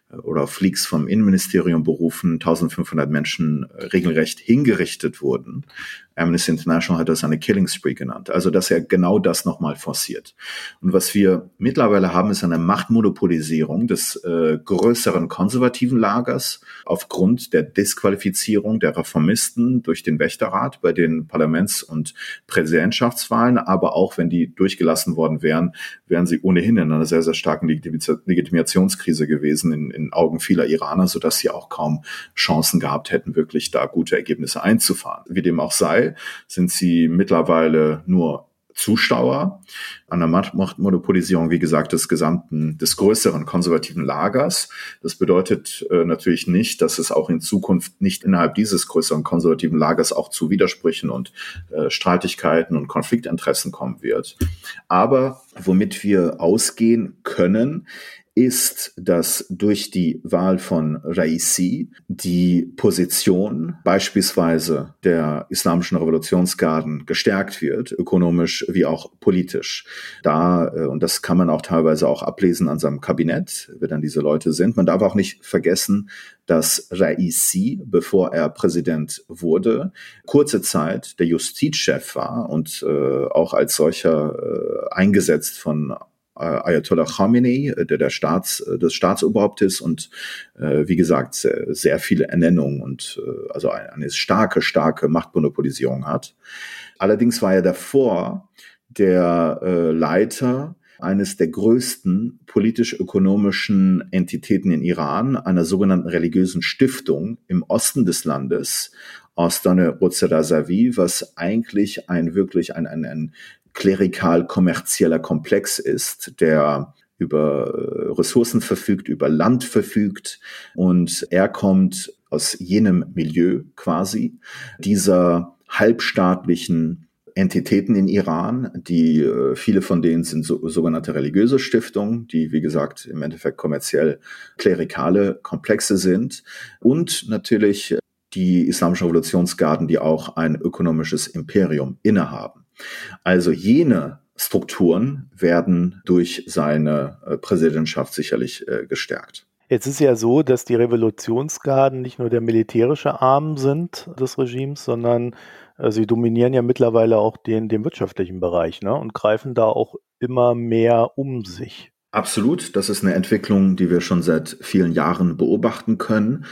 oder auf Leaks vom Innenministerium berufen, 1500 Menschen äh, regelrecht hingerichtet wurden. Amnesty International hat das eine Killing Spree genannt. Also, dass er genau das nochmal forciert. Und was wir mittlerweile haben, ist eine Machtmonopolisierung des äh, größeren konservativen Lagers aufgrund der Disqualifizierung der Reformisten durch den Wächterrat bei den Parlaments- und Präsidentschaftswahlen. Aber auch wenn die durchgelassen worden wären, wären sie ohnehin in einer sehr, sehr starken Legitimationskrise gewesen in, in Augen vieler Iraner, sodass sie auch kaum Chancen gehabt hätten, wirklich da gute Ergebnisse einzufahren. Wie dem auch sei, sind sie mittlerweile nur Zuschauer an der Machtmonopolisierung, wie gesagt, des gesamten, des größeren konservativen Lagers. Das bedeutet äh, natürlich nicht, dass es auch in Zukunft nicht innerhalb dieses größeren konservativen Lagers auch zu Widersprüchen und äh, Streitigkeiten und Konfliktinteressen kommen wird. Aber womit wir ausgehen können, ist, dass durch die Wahl von Raisi die Position beispielsweise der islamischen Revolutionsgarden gestärkt wird, ökonomisch wie auch politisch. Da, äh, und das kann man auch teilweise auch ablesen an seinem Kabinett, wer dann diese Leute sind. Man darf auch nicht vergessen, dass Raisi, bevor er Präsident wurde, kurze Zeit der Justizchef war und äh, auch als solcher äh, eingesetzt von Ayatollah Khamenei, der der Staats, des Staatsoberhaupt ist und äh, wie gesagt sehr, sehr viele Ernennungen und äh, also eine, starke, starke Machtmonopolisierung hat. Allerdings war er davor der äh, Leiter eines der größten politisch-ökonomischen Entitäten in Iran, einer sogenannten religiösen Stiftung im Osten des Landes, Ostane Razavi, was eigentlich ein wirklich ein, ein, ein klerikal-kommerzieller Komplex ist, der über äh, Ressourcen verfügt, über Land verfügt und er kommt aus jenem Milieu quasi dieser halbstaatlichen Entitäten in Iran, die äh, viele von denen sind so, sogenannte religiöse Stiftungen, die wie gesagt im Endeffekt kommerziell klerikale Komplexe sind und natürlich die islamischen Revolutionsgarden, die auch ein ökonomisches Imperium innehaben. Also jene Strukturen werden durch seine äh, Präsidentschaft sicherlich äh, gestärkt. Jetzt ist ja so, dass die Revolutionsgarden nicht nur der militärische Arm sind des Regimes, sondern äh, sie dominieren ja mittlerweile auch den, den wirtschaftlichen Bereich ne? und greifen da auch immer mehr um sich. Absolut, das ist eine Entwicklung, die wir schon seit vielen Jahren beobachten können,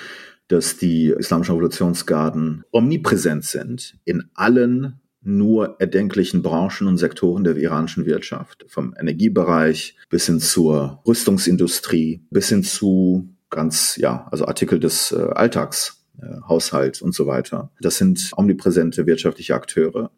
dass die islamischen Revolutionsgarden omnipräsent sind in allen nur erdenklichen Branchen und Sektoren der iranischen Wirtschaft, vom Energiebereich bis hin zur Rüstungsindustrie, bis hin zu ganz, ja, also Artikel des äh, Alltags äh, Haushalt und so weiter. Das sind omnipräsente wirtschaftliche Akteure,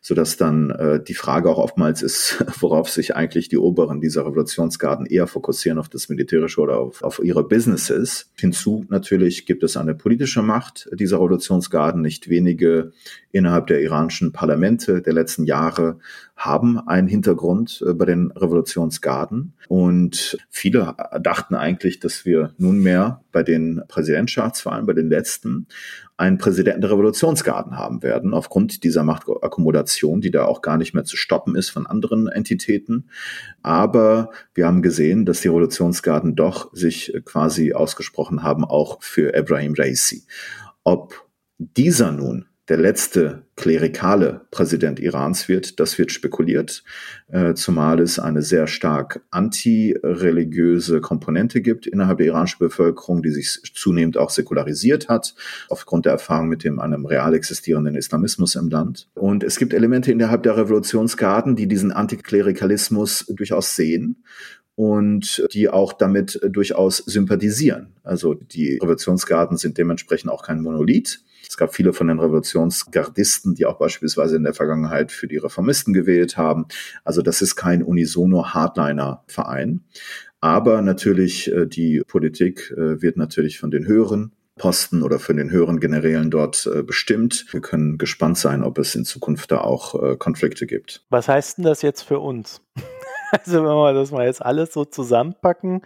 so dass dann äh, die Frage auch oftmals ist, [laughs] worauf sich eigentlich die Oberen dieser Revolutionsgarden eher fokussieren, auf das Militärische oder auf, auf ihre Businesses. Hinzu natürlich gibt es eine politische Macht dieser Revolutionsgarden. Nicht wenige innerhalb der iranischen Parlamente der letzten Jahre haben einen Hintergrund äh, bei den Revolutionsgarden. Und viele dachten eigentlich, dass wir nunmehr bei den Präsidentschaftswahlen, bei den letzten, einen Präsidenten der Revolutionsgarden haben werden, aufgrund dieser Machtakkumulation, die da auch gar nicht mehr zu stoppen ist von anderen Entitäten. Aber wir haben gesehen, dass die Revolutionsgarden doch sich quasi ausgesprochen haben, auch für Ibrahim Raisi. Ob dieser nun der letzte klerikale Präsident Irans wird, das wird spekuliert, äh, zumal es eine sehr stark antireligiöse Komponente gibt innerhalb der iranischen Bevölkerung, die sich zunehmend auch säkularisiert hat, aufgrund der Erfahrung mit dem einem real existierenden Islamismus im Land. Und es gibt Elemente innerhalb der Revolutionsgarden, die diesen Antiklerikalismus durchaus sehen und die auch damit durchaus sympathisieren. Also die Revolutionsgarden sind dementsprechend auch kein Monolith, es gab viele von den Revolutionsgardisten, die auch beispielsweise in der Vergangenheit für die Reformisten gewählt haben. Also das ist kein unisono Hardliner-Verein. Aber natürlich, äh, die Politik äh, wird natürlich von den höheren Posten oder von den höheren Generälen dort äh, bestimmt. Wir können gespannt sein, ob es in Zukunft da auch Konflikte gibt. Was heißt denn das jetzt für uns? [laughs] Also wenn wir das mal jetzt alles so zusammenpacken,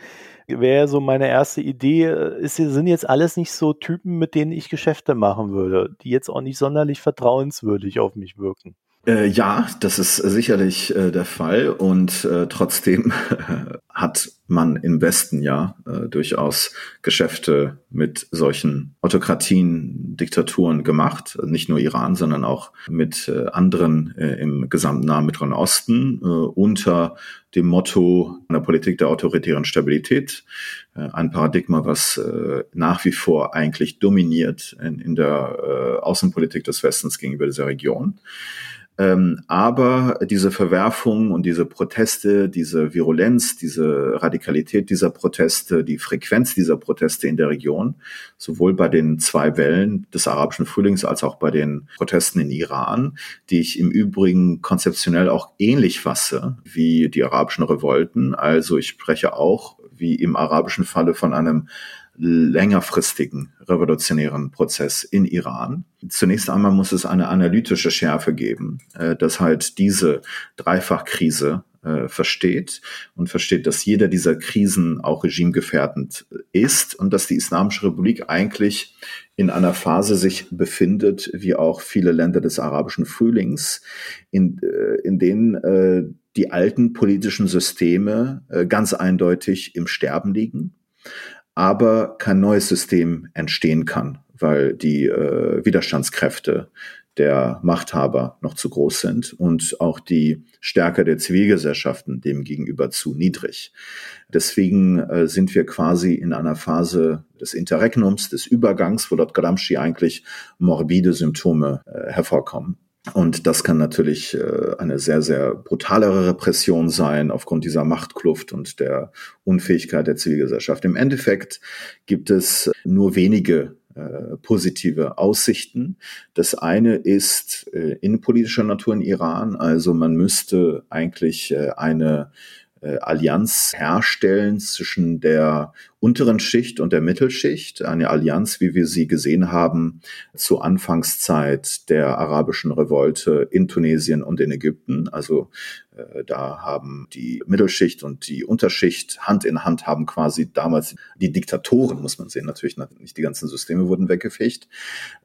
wäre so meine erste Idee, ist, sind jetzt alles nicht so Typen, mit denen ich Geschäfte machen würde, die jetzt auch nicht sonderlich vertrauenswürdig auf mich wirken. Äh, ja, das ist sicherlich äh, der Fall und äh, trotzdem [laughs] hat man im Westen ja äh, durchaus Geschäfte mit solchen Autokratien, Diktaturen gemacht, nicht nur Iran, sondern auch mit äh, anderen äh, im gesamten Nahen Mittleren Osten unter dem Motto einer Politik der autoritären Stabilität, ein Paradigma, was nach wie vor eigentlich dominiert in, in der Außenpolitik des Westens gegenüber dieser Region. Ähm, aber diese Verwerfung und diese Proteste, diese Virulenz, diese Radikalität dieser Proteste, die Frequenz dieser Proteste in der Region, sowohl bei den zwei Wellen des arabischen Frühlings als auch bei den Protesten in Iran, die ich im Übrigen konzeptionell auch ähnlich fasse wie die arabischen Revolten. Also ich spreche auch wie im arabischen Falle von einem längerfristigen revolutionären Prozess in Iran. Zunächst einmal muss es eine analytische Schärfe geben, äh, dass halt diese Dreifachkrise äh, versteht und versteht, dass jeder dieser Krisen auch regimegefährdend ist und dass die Islamische Republik eigentlich in einer Phase sich befindet, wie auch viele Länder des arabischen Frühlings, in, äh, in denen die alten politischen Systeme ganz eindeutig im Sterben liegen aber kein neues System entstehen kann, weil die äh, Widerstandskräfte, der Machthaber noch zu groß sind und auch die Stärke der Zivilgesellschaften dem gegenüber zu niedrig. Deswegen äh, sind wir quasi in einer Phase des Interregnums, des Übergangs, wo dort Gramsci eigentlich morbide Symptome äh, hervorkommen. Und das kann natürlich äh, eine sehr, sehr brutalere Repression sein aufgrund dieser Machtkluft und der Unfähigkeit der Zivilgesellschaft. Im Endeffekt gibt es nur wenige äh, positive Aussichten. Das eine ist äh, innenpolitischer Natur in Iran. Also man müsste eigentlich äh, eine Allianz herstellen zwischen der unteren Schicht und der Mittelschicht. Eine Allianz, wie wir sie gesehen haben zur Anfangszeit der arabischen Revolte in Tunesien und in Ägypten. Also äh, da haben die Mittelschicht und die Unterschicht Hand in Hand haben quasi damals die Diktatoren, muss man sehen, natürlich nicht die ganzen Systeme wurden weggefegt,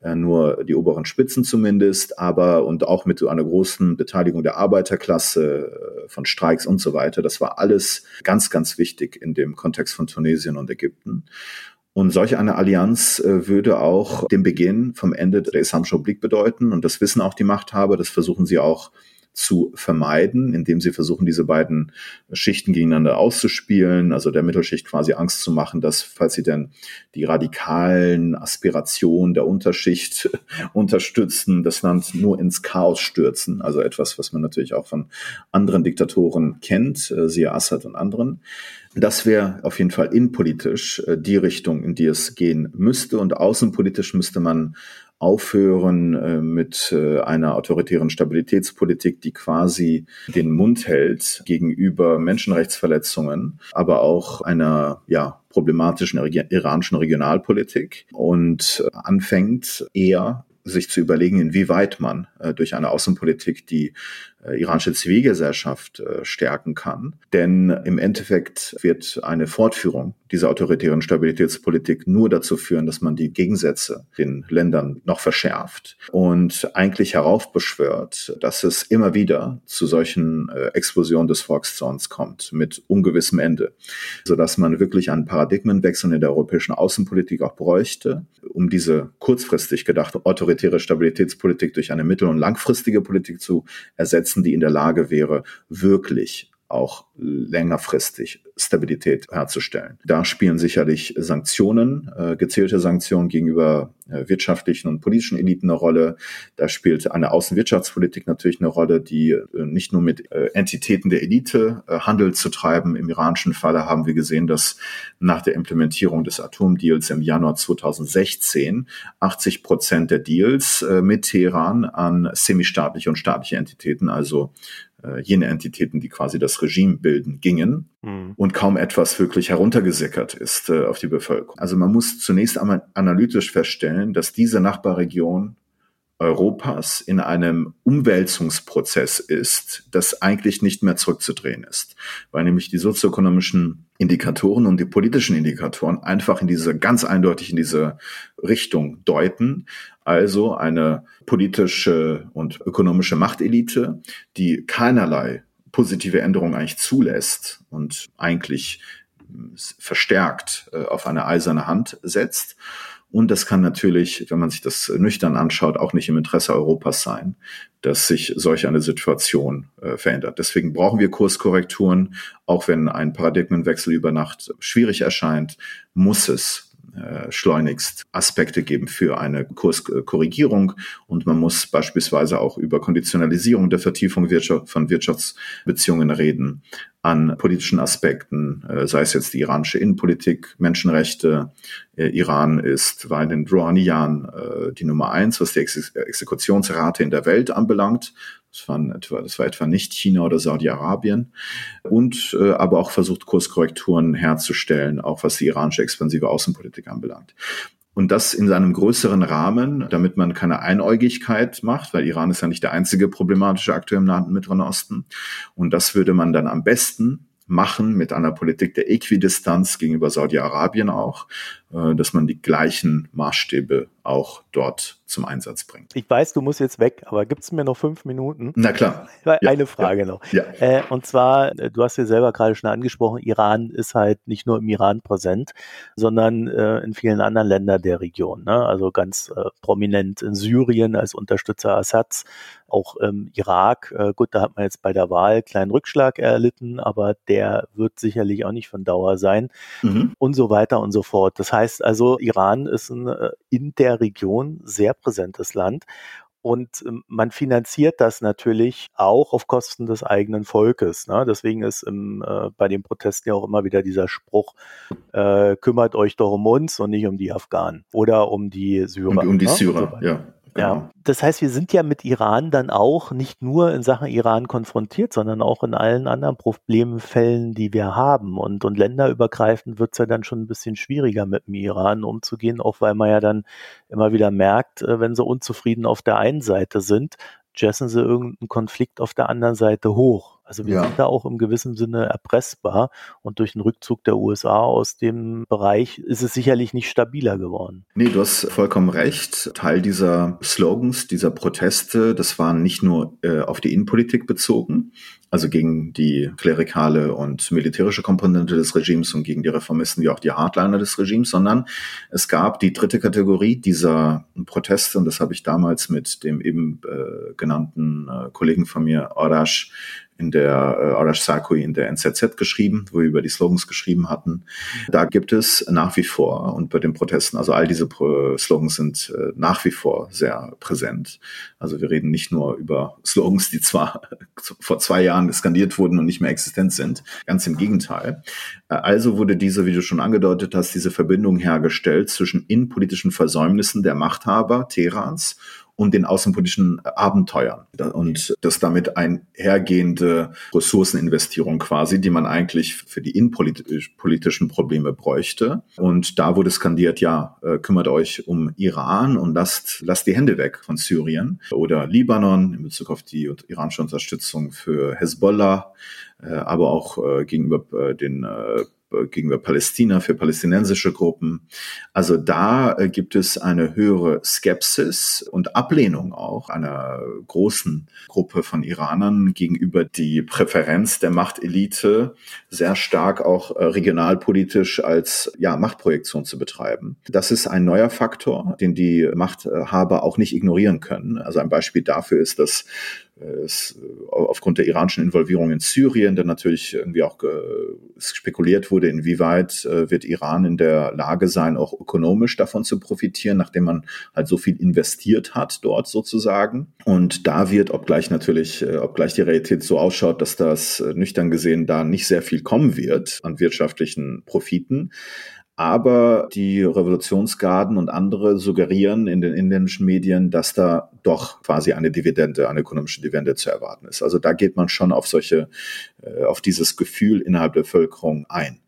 äh, nur die oberen Spitzen zumindest, aber und auch mit einer großen Beteiligung der Arbeiterklasse, äh, von Streiks und so weiter. Das war alles ganz, ganz wichtig in dem Kontext von Tunesien und Ägypten. Und solch eine Allianz würde auch den Beginn vom Ende der Islamischen Republik bedeuten. Und das wissen auch die Machthaber, das versuchen sie auch zu vermeiden, indem sie versuchen, diese beiden Schichten gegeneinander auszuspielen, also der Mittelschicht quasi Angst zu machen, dass, falls sie denn die radikalen Aspirationen der Unterschicht [laughs] unterstützen, das Land nur ins Chaos stürzen. Also etwas, was man natürlich auch von anderen Diktatoren kennt, äh, siehe Assad und anderen. Das wäre auf jeden Fall innenpolitisch äh, die Richtung, in die es gehen müsste. Und außenpolitisch müsste man aufhören äh, mit äh, einer autoritären Stabilitätspolitik, die quasi den Mund hält gegenüber Menschenrechtsverletzungen, aber auch einer ja, problematischen iranischen Regionalpolitik und anfängt eher sich zu überlegen, inwieweit man äh, durch eine Außenpolitik die iranische Zivilgesellschaft äh, stärken kann. Denn im Endeffekt wird eine Fortführung dieser autoritären Stabilitätspolitik nur dazu führen, dass man die Gegensätze den Ländern noch verschärft und eigentlich heraufbeschwört, dass es immer wieder zu solchen äh, Explosionen des Volkszorns kommt mit ungewissem Ende, sodass man wirklich einen Paradigmenwechsel in der europäischen Außenpolitik auch bräuchte, um diese kurzfristig gedachte autoritäre Stabilitätspolitik durch eine mittel- und langfristige Politik zu ersetzen, die in der Lage wäre, wirklich auch längerfristig Stabilität herzustellen. Da spielen sicherlich Sanktionen, äh, gezielte Sanktionen gegenüber äh, wirtschaftlichen und politischen Eliten eine Rolle. Da spielt eine Außenwirtschaftspolitik natürlich eine Rolle, die äh, nicht nur mit äh, Entitäten der Elite äh, Handel zu treiben. Im iranischen Falle haben wir gesehen, dass nach der Implementierung des Atomdeals im Januar 2016 80 Prozent der Deals äh, mit Teheran an semistaatliche und staatliche Entitäten, also äh, jene Entitäten, die quasi das Regime bilden, gingen mhm. und kaum etwas wirklich heruntergesickert ist äh, auf die Bevölkerung. Also man muss zunächst einmal analytisch feststellen, dass diese Nachbarregion Europas in einem Umwälzungsprozess ist, das eigentlich nicht mehr zurückzudrehen ist, weil nämlich die sozioökonomischen Indikatoren und die politischen Indikatoren einfach in diese ganz eindeutig in diese Richtung deuten. Also eine politische und ökonomische Machtelite, die keinerlei positive Änderungen eigentlich zulässt und eigentlich verstärkt äh, auf eine eiserne Hand setzt und das kann natürlich, wenn man sich das nüchtern anschaut, auch nicht im Interesse Europas sein, dass sich solch eine Situation äh, verändert. Deswegen brauchen wir Kurskorrekturen. Auch wenn ein Paradigmenwechsel über Nacht schwierig erscheint, muss es äh, schleunigst Aspekte geben für eine Kurskorrigierung und man muss beispielsweise auch über Konditionalisierung der Vertiefung von Wirtschaftsbeziehungen reden an politischen Aspekten, äh, sei es jetzt die iranische Innenpolitik, Menschenrechte. Äh, Iran ist, in den Rouhani-Jahren die Nummer eins, was die Exekutionsrate in der Welt anbelangt. Das, waren etwa, das war etwa nicht China oder Saudi-Arabien. Und äh, aber auch versucht, Kurskorrekturen herzustellen, auch was die iranische expansive Außenpolitik anbelangt. Und das in seinem größeren Rahmen, damit man keine Einäugigkeit macht, weil Iran ist ja nicht der einzige problematische Akteur im Nahen Mittleren Osten. Und das würde man dann am besten machen mit einer Politik der Äquidistanz gegenüber Saudi-Arabien auch, dass man die gleichen Maßstäbe auch dort zum Einsatz bringt. Ich weiß, du musst jetzt weg, aber gibt es mir noch fünf Minuten? Na klar. Eine ja, Frage ja, noch. Ja. Äh, und zwar, äh, du hast ja selber gerade schon angesprochen, Iran ist halt nicht nur im Iran präsent, sondern äh, in vielen anderen Ländern der Region. Ne? Also ganz äh, prominent in Syrien als Unterstützer Assads, auch im Irak. Äh, gut, da hat man jetzt bei der Wahl kleinen Rückschlag erlitten, aber der wird sicherlich auch nicht von Dauer sein mhm. und so weiter und so fort. Das heißt also, Iran ist ein, äh, in der Region sehr präsentes Land. Und ähm, man finanziert das natürlich auch auf Kosten des eigenen Volkes. Ne? Deswegen ist im, äh, bei den Protesten ja auch immer wieder dieser Spruch, äh, kümmert euch doch um uns und nicht um die Afghanen oder um die Syrer. Um, um die ne? Syrer, so ja. Ja, genau. das heißt, wir sind ja mit Iran dann auch nicht nur in Sachen Iran konfrontiert, sondern auch in allen anderen Problemfällen, die wir haben. Und, und länderübergreifend wird es ja dann schon ein bisschen schwieriger mit dem Iran umzugehen, auch weil man ja dann immer wieder merkt, äh, wenn sie unzufrieden auf der einen Seite sind, jessen sie irgendeinen Konflikt auf der anderen Seite hoch. Also wir ja. sind da auch im gewissen Sinne erpressbar und durch den Rückzug der USA aus dem Bereich ist es sicherlich nicht stabiler geworden. Nee, du hast vollkommen recht. Teil dieser Slogans, dieser Proteste, das waren nicht nur äh, auf die Innenpolitik bezogen, also gegen die klerikale und militärische Komponente des Regimes und gegen die Reformisten wie auch die Hardliner des Regimes, sondern es gab die dritte Kategorie dieser Proteste und das habe ich damals mit dem eben äh, genannten äh, Kollegen von mir, Orash, in der äh, Arash in der NZZ geschrieben, wo wir über die Slogans geschrieben hatten. Da gibt es nach wie vor und bei den Protesten, also all diese Slogans sind äh, nach wie vor sehr präsent. Also wir reden nicht nur über Slogans, die zwar [laughs] vor zwei Jahren skandiert wurden und nicht mehr existent sind, ganz im Gegenteil. Äh, also wurde diese, wie du schon angedeutet hast, diese Verbindung hergestellt zwischen innenpolitischen Versäumnissen der Machthaber Teherans und den außenpolitischen Abenteuern und das damit einhergehende Ressourceninvestierung quasi, die man eigentlich für die innenpolitischen Probleme bräuchte. Und da wurde skandiert, ja, äh, kümmert euch um Iran und lasst, lasst die Hände weg von Syrien oder Libanon in Bezug auf die iranische Unterstützung für Hezbollah, äh, aber auch äh, gegenüber den gegenüber Palästina, für palästinensische Gruppen. Also da äh, gibt es eine höhere Skepsis und Ablehnung auch einer großen Gruppe von Iranern gegenüber die Präferenz der Machtelite sehr stark auch äh, regionalpolitisch als ja, Machtprojektion zu betreiben. Das ist ein neuer Faktor, den die Machthaber auch nicht ignorieren können. Also ein Beispiel dafür ist, dass es, äh, aufgrund der iranischen Involvierung in Syrien, dann natürlich irgendwie auch spekuliert wurde, inwieweit äh, wird Iran in der Lage sein, auch ökonomisch davon zu profitieren, nachdem man halt so viel investiert hat dort sozusagen. Und da wird, obgleich natürlich, äh, obgleich die Realität so ausschaut, dass das äh, nüchtern gesehen da nicht sehr viel kommen wird an wirtschaftlichen Profiten, aber die Revolutionsgarden und andere suggerieren in den inländischen Medien, dass da doch quasi eine Dividende, eine ökonomische Dividende zu erwarten ist. Also da geht man schon auf solche, äh, auf dieses Gefühl innerhalb der Bevölkerung ein.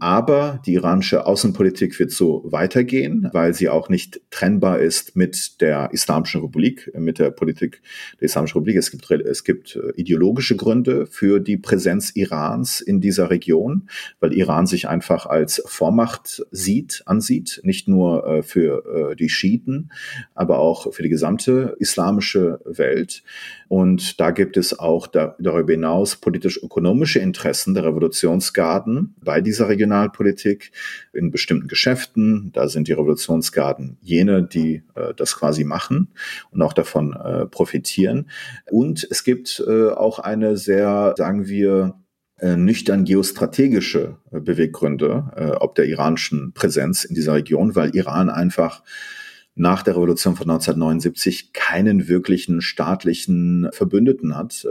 Aber die iranische Außenpolitik wird so weitergehen, weil sie auch nicht trennbar ist mit der Islamischen Republik, mit der Politik der Islamischen Republik. Es gibt, es gibt äh, ideologische Gründe für die Präsenz Irans in dieser Region, weil Iran sich einfach als Vormacht sieht, ansieht, nicht nur äh, für äh, die Schiiten, aber auch für die gesamte islamische Welt. Und da gibt es auch darüber hinaus politisch-ökonomische Interessen der Revolutionsgarden bei dieser Regionalpolitik in bestimmten Geschäften. Da sind die Revolutionsgarden jene, die äh, das quasi machen und auch davon äh, profitieren. Und es gibt äh, auch eine sehr, sagen wir, äh, nüchtern geostrategische äh, Beweggründe äh, ob der iranischen Präsenz in dieser Region, weil Iran einfach nach der Revolution von 1979 keinen wirklichen staatlichen Verbündeten hat.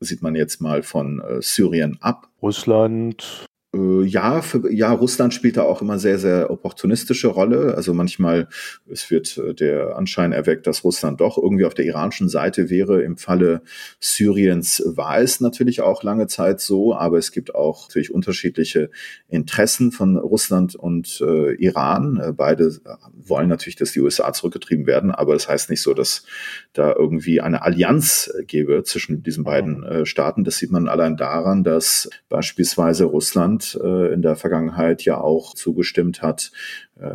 Sieht man jetzt mal von Syrien ab. Russland, ja, für, ja, Russland spielt da auch immer sehr, sehr opportunistische Rolle. Also manchmal, es wird äh, der Anschein erweckt, dass Russland doch irgendwie auf der iranischen Seite wäre. Im Falle Syriens war es natürlich auch lange Zeit so, aber es gibt auch natürlich unterschiedliche Interessen von Russland und äh, Iran. Äh, beide wollen natürlich, dass die USA zurückgetrieben werden, aber das heißt nicht so, dass da irgendwie eine Allianz gäbe zwischen diesen beiden äh, Staaten. Das sieht man allein daran, dass beispielsweise Russland äh, in der Vergangenheit ja auch zugestimmt hat,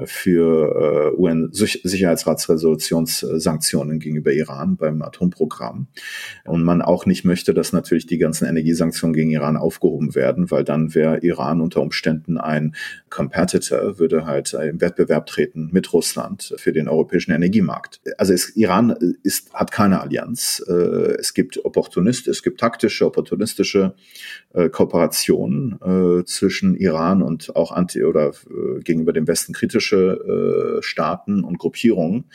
für äh, UN-Sicherheitsratsresolutionssanktionen gegenüber Iran beim Atomprogramm. Und man auch nicht möchte, dass natürlich die ganzen Energiesanktionen gegen Iran aufgehoben werden, weil dann wäre Iran unter Umständen ein Competitor, würde halt im Wettbewerb treten mit Russland für den europäischen Energiemarkt. Also es, Iran ist, hat keine Allianz. Äh, es gibt Opportunist, es gibt taktische, opportunistische Kooperationen zwischen Iran und auch anti oder gegenüber dem Westen kritisch kritische äh, Staaten und Gruppierungen.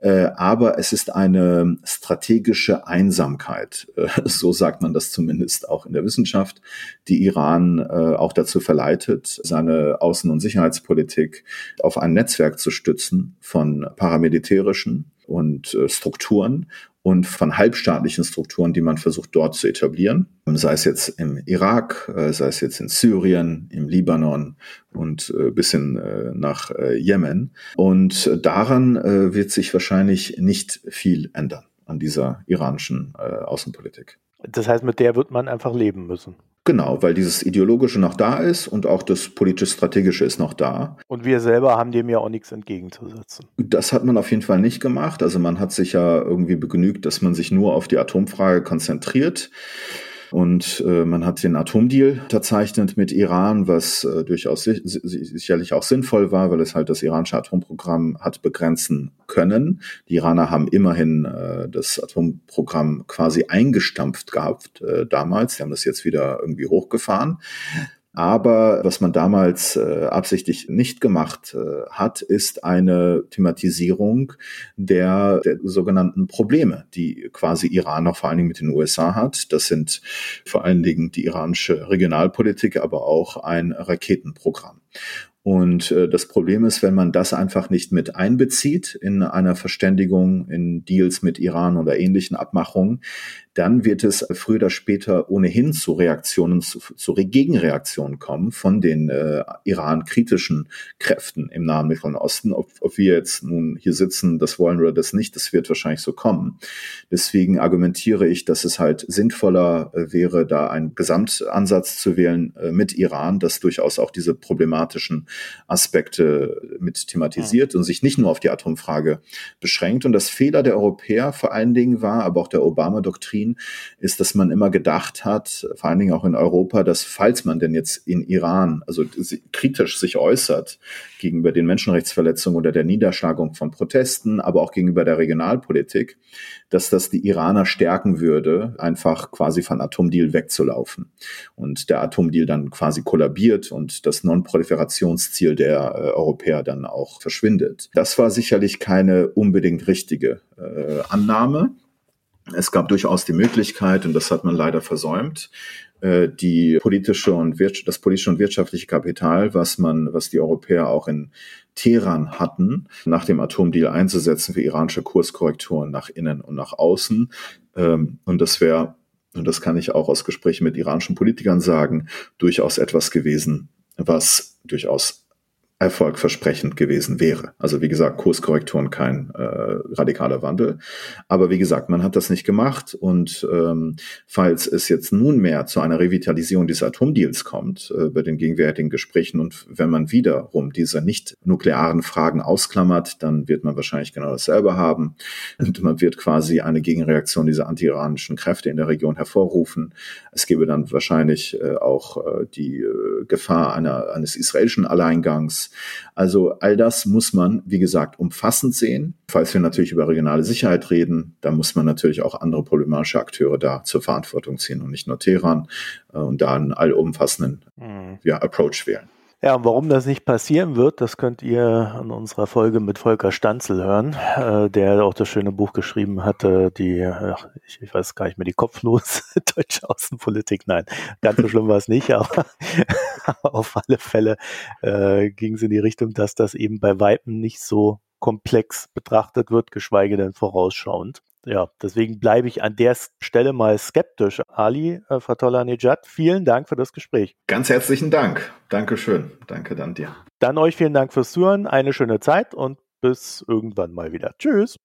Äh, aber es ist eine strategische Einsamkeit, äh, [laughs] so sagt man das zumindest auch in der Wissenschaft, die Iran äh, auch dazu verleitet, seine Außen- und Sicherheitspolitik auf ein Netzwerk zu stützen von paramilitärischen und Strukturen und von halbstaatlichen Strukturen, die man versucht dort zu etablieren, sei es jetzt im Irak, äh, sei es jetzt in Syrien, im Libanon und äh, bis hin nach Jemen. Und daran wird sich wahrscheinlich nicht viel ändern an dieser iranischen Außenpolitik. Das heißt, mit der wird man einfach leben müssen. Genau, weil dieses Ideologische noch da ist und auch das politisch-strategische ist noch da. Und wir selber haben dem ja auch nichts entgegenzusetzen. Das hat man auf jeden Fall nicht gemacht. Also man hat sich ja irgendwie begnügt, dass man sich nur auf die Atomfrage konzentriert. Und äh, man hat den Atomdeal unterzeichnet mit Iran, was äh, durchaus si sicherlich auch sinnvoll war, weil es halt das iranische Atomprogramm hat begrenzen können. Die Iraner haben immerhin äh, das Atomprogramm quasi eingestampft gehabt äh, damals. Die haben das jetzt wieder irgendwie hochgefahren. Aber was man damals äh, absichtlich nicht gemacht äh, hat, ist eine Thematisierung der, der sogenannten Probleme, die quasi Iran auch vor allen Dingen mit den USA hat. Das sind vor allen Dingen die iranische Regionalpolitik, aber auch ein Raketenprogramm. Und äh, das Problem ist, wenn man das einfach nicht mit einbezieht in einer Verständigung, in Deals mit Iran oder ähnlichen Abmachungen, dann wird es früher oder später ohnehin zu Reaktionen, zu, zu Gegenreaktionen kommen von den äh, Iran-kritischen Kräften im Nahen Mittleren Osten. Ob, ob wir jetzt nun hier sitzen, das wollen oder das nicht, das wird wahrscheinlich so kommen. Deswegen argumentiere ich, dass es halt sinnvoller äh, wäre, da einen Gesamtansatz zu wählen äh, mit Iran, das durchaus auch diese problematischen Aspekte mit thematisiert und sich nicht nur auf die Atomfrage beschränkt. Und das Fehler der Europäer vor allen Dingen war, aber auch der Obama-Doktrin, Doktrin ist, dass man immer gedacht hat, vor allen Dingen auch in Europa, dass falls man denn jetzt in Iran, also kritisch sich äußert gegenüber den Menschenrechtsverletzungen oder der Niederschlagung von Protesten, aber auch gegenüber der Regionalpolitik, dass das die Iraner stärken würde, einfach quasi von Atomdeal wegzulaufen und der Atomdeal dann quasi kollabiert und das Non-Proliferationsziel der äh, Europäer dann auch verschwindet. Das war sicherlich keine unbedingt richtige äh, Annahme. Es gab durchaus die Möglichkeit, und das hat man leider versäumt, äh, die politische und das politische und wirtschaftliche Kapital, was man, was die Europäer auch in Teheran hatten, nach dem Atomdeal einzusetzen für iranische Kurskorrekturen nach innen und nach außen. Ähm, und das wäre, und das kann ich auch aus Gesprächen mit iranischen Politikern sagen, durchaus etwas gewesen, was durchaus erfolgversprechend gewesen wäre. Also wie gesagt, Kurskorrekturen kein äh, radikaler Wandel. Aber wie gesagt, man hat das nicht gemacht und ähm, falls es jetzt nunmehr zu einer Revitalisierung des Atomdeals kommt, äh, bei den gegenwärtigen Gesprächen und wenn man wiederum diese nicht nuklearen Fragen ausklammert, dann wird man wahrscheinlich genau dasselbe haben und man wird quasi eine Gegenreaktion dieser anti-iranischen Kräfte in der Region hervorrufen. Es gäbe dann wahrscheinlich äh, auch äh, die äh, Gefahr einer, eines israelischen Alleingangs also all das muss man, wie gesagt, umfassend sehen. Falls wir natürlich über regionale Sicherheit reden, da muss man natürlich auch andere problematische Akteure da zur Verantwortung ziehen und nicht nur Teheran äh, und da einen allumfassenden mhm. ja, Approach wählen. Ja, und warum das nicht passieren wird, das könnt ihr an unserer Folge mit Volker Stanzel hören, äh, der auch das schöne Buch geschrieben hatte, die, ach, ich, ich, weiß gar nicht mehr, die kopflose [laughs] deutsche Außenpolitik. Nein, ganz so schlimm war es nicht, aber, [laughs] auf alle Fälle äh, ging es in die Richtung, dass das eben bei Weitem nicht so komplex betrachtet wird, geschweige denn vorausschauend ja, deswegen bleibe ich an der Stelle mal skeptisch. Ali äh, Fatollah Nejad, vielen Dank für das Gespräch. Ganz herzlichen Dank. Dankeschön. Danke dann dir. Dann euch vielen Dank fürs Zuhören. Eine schöne Zeit und bis irgendwann mal wieder. Tschüss.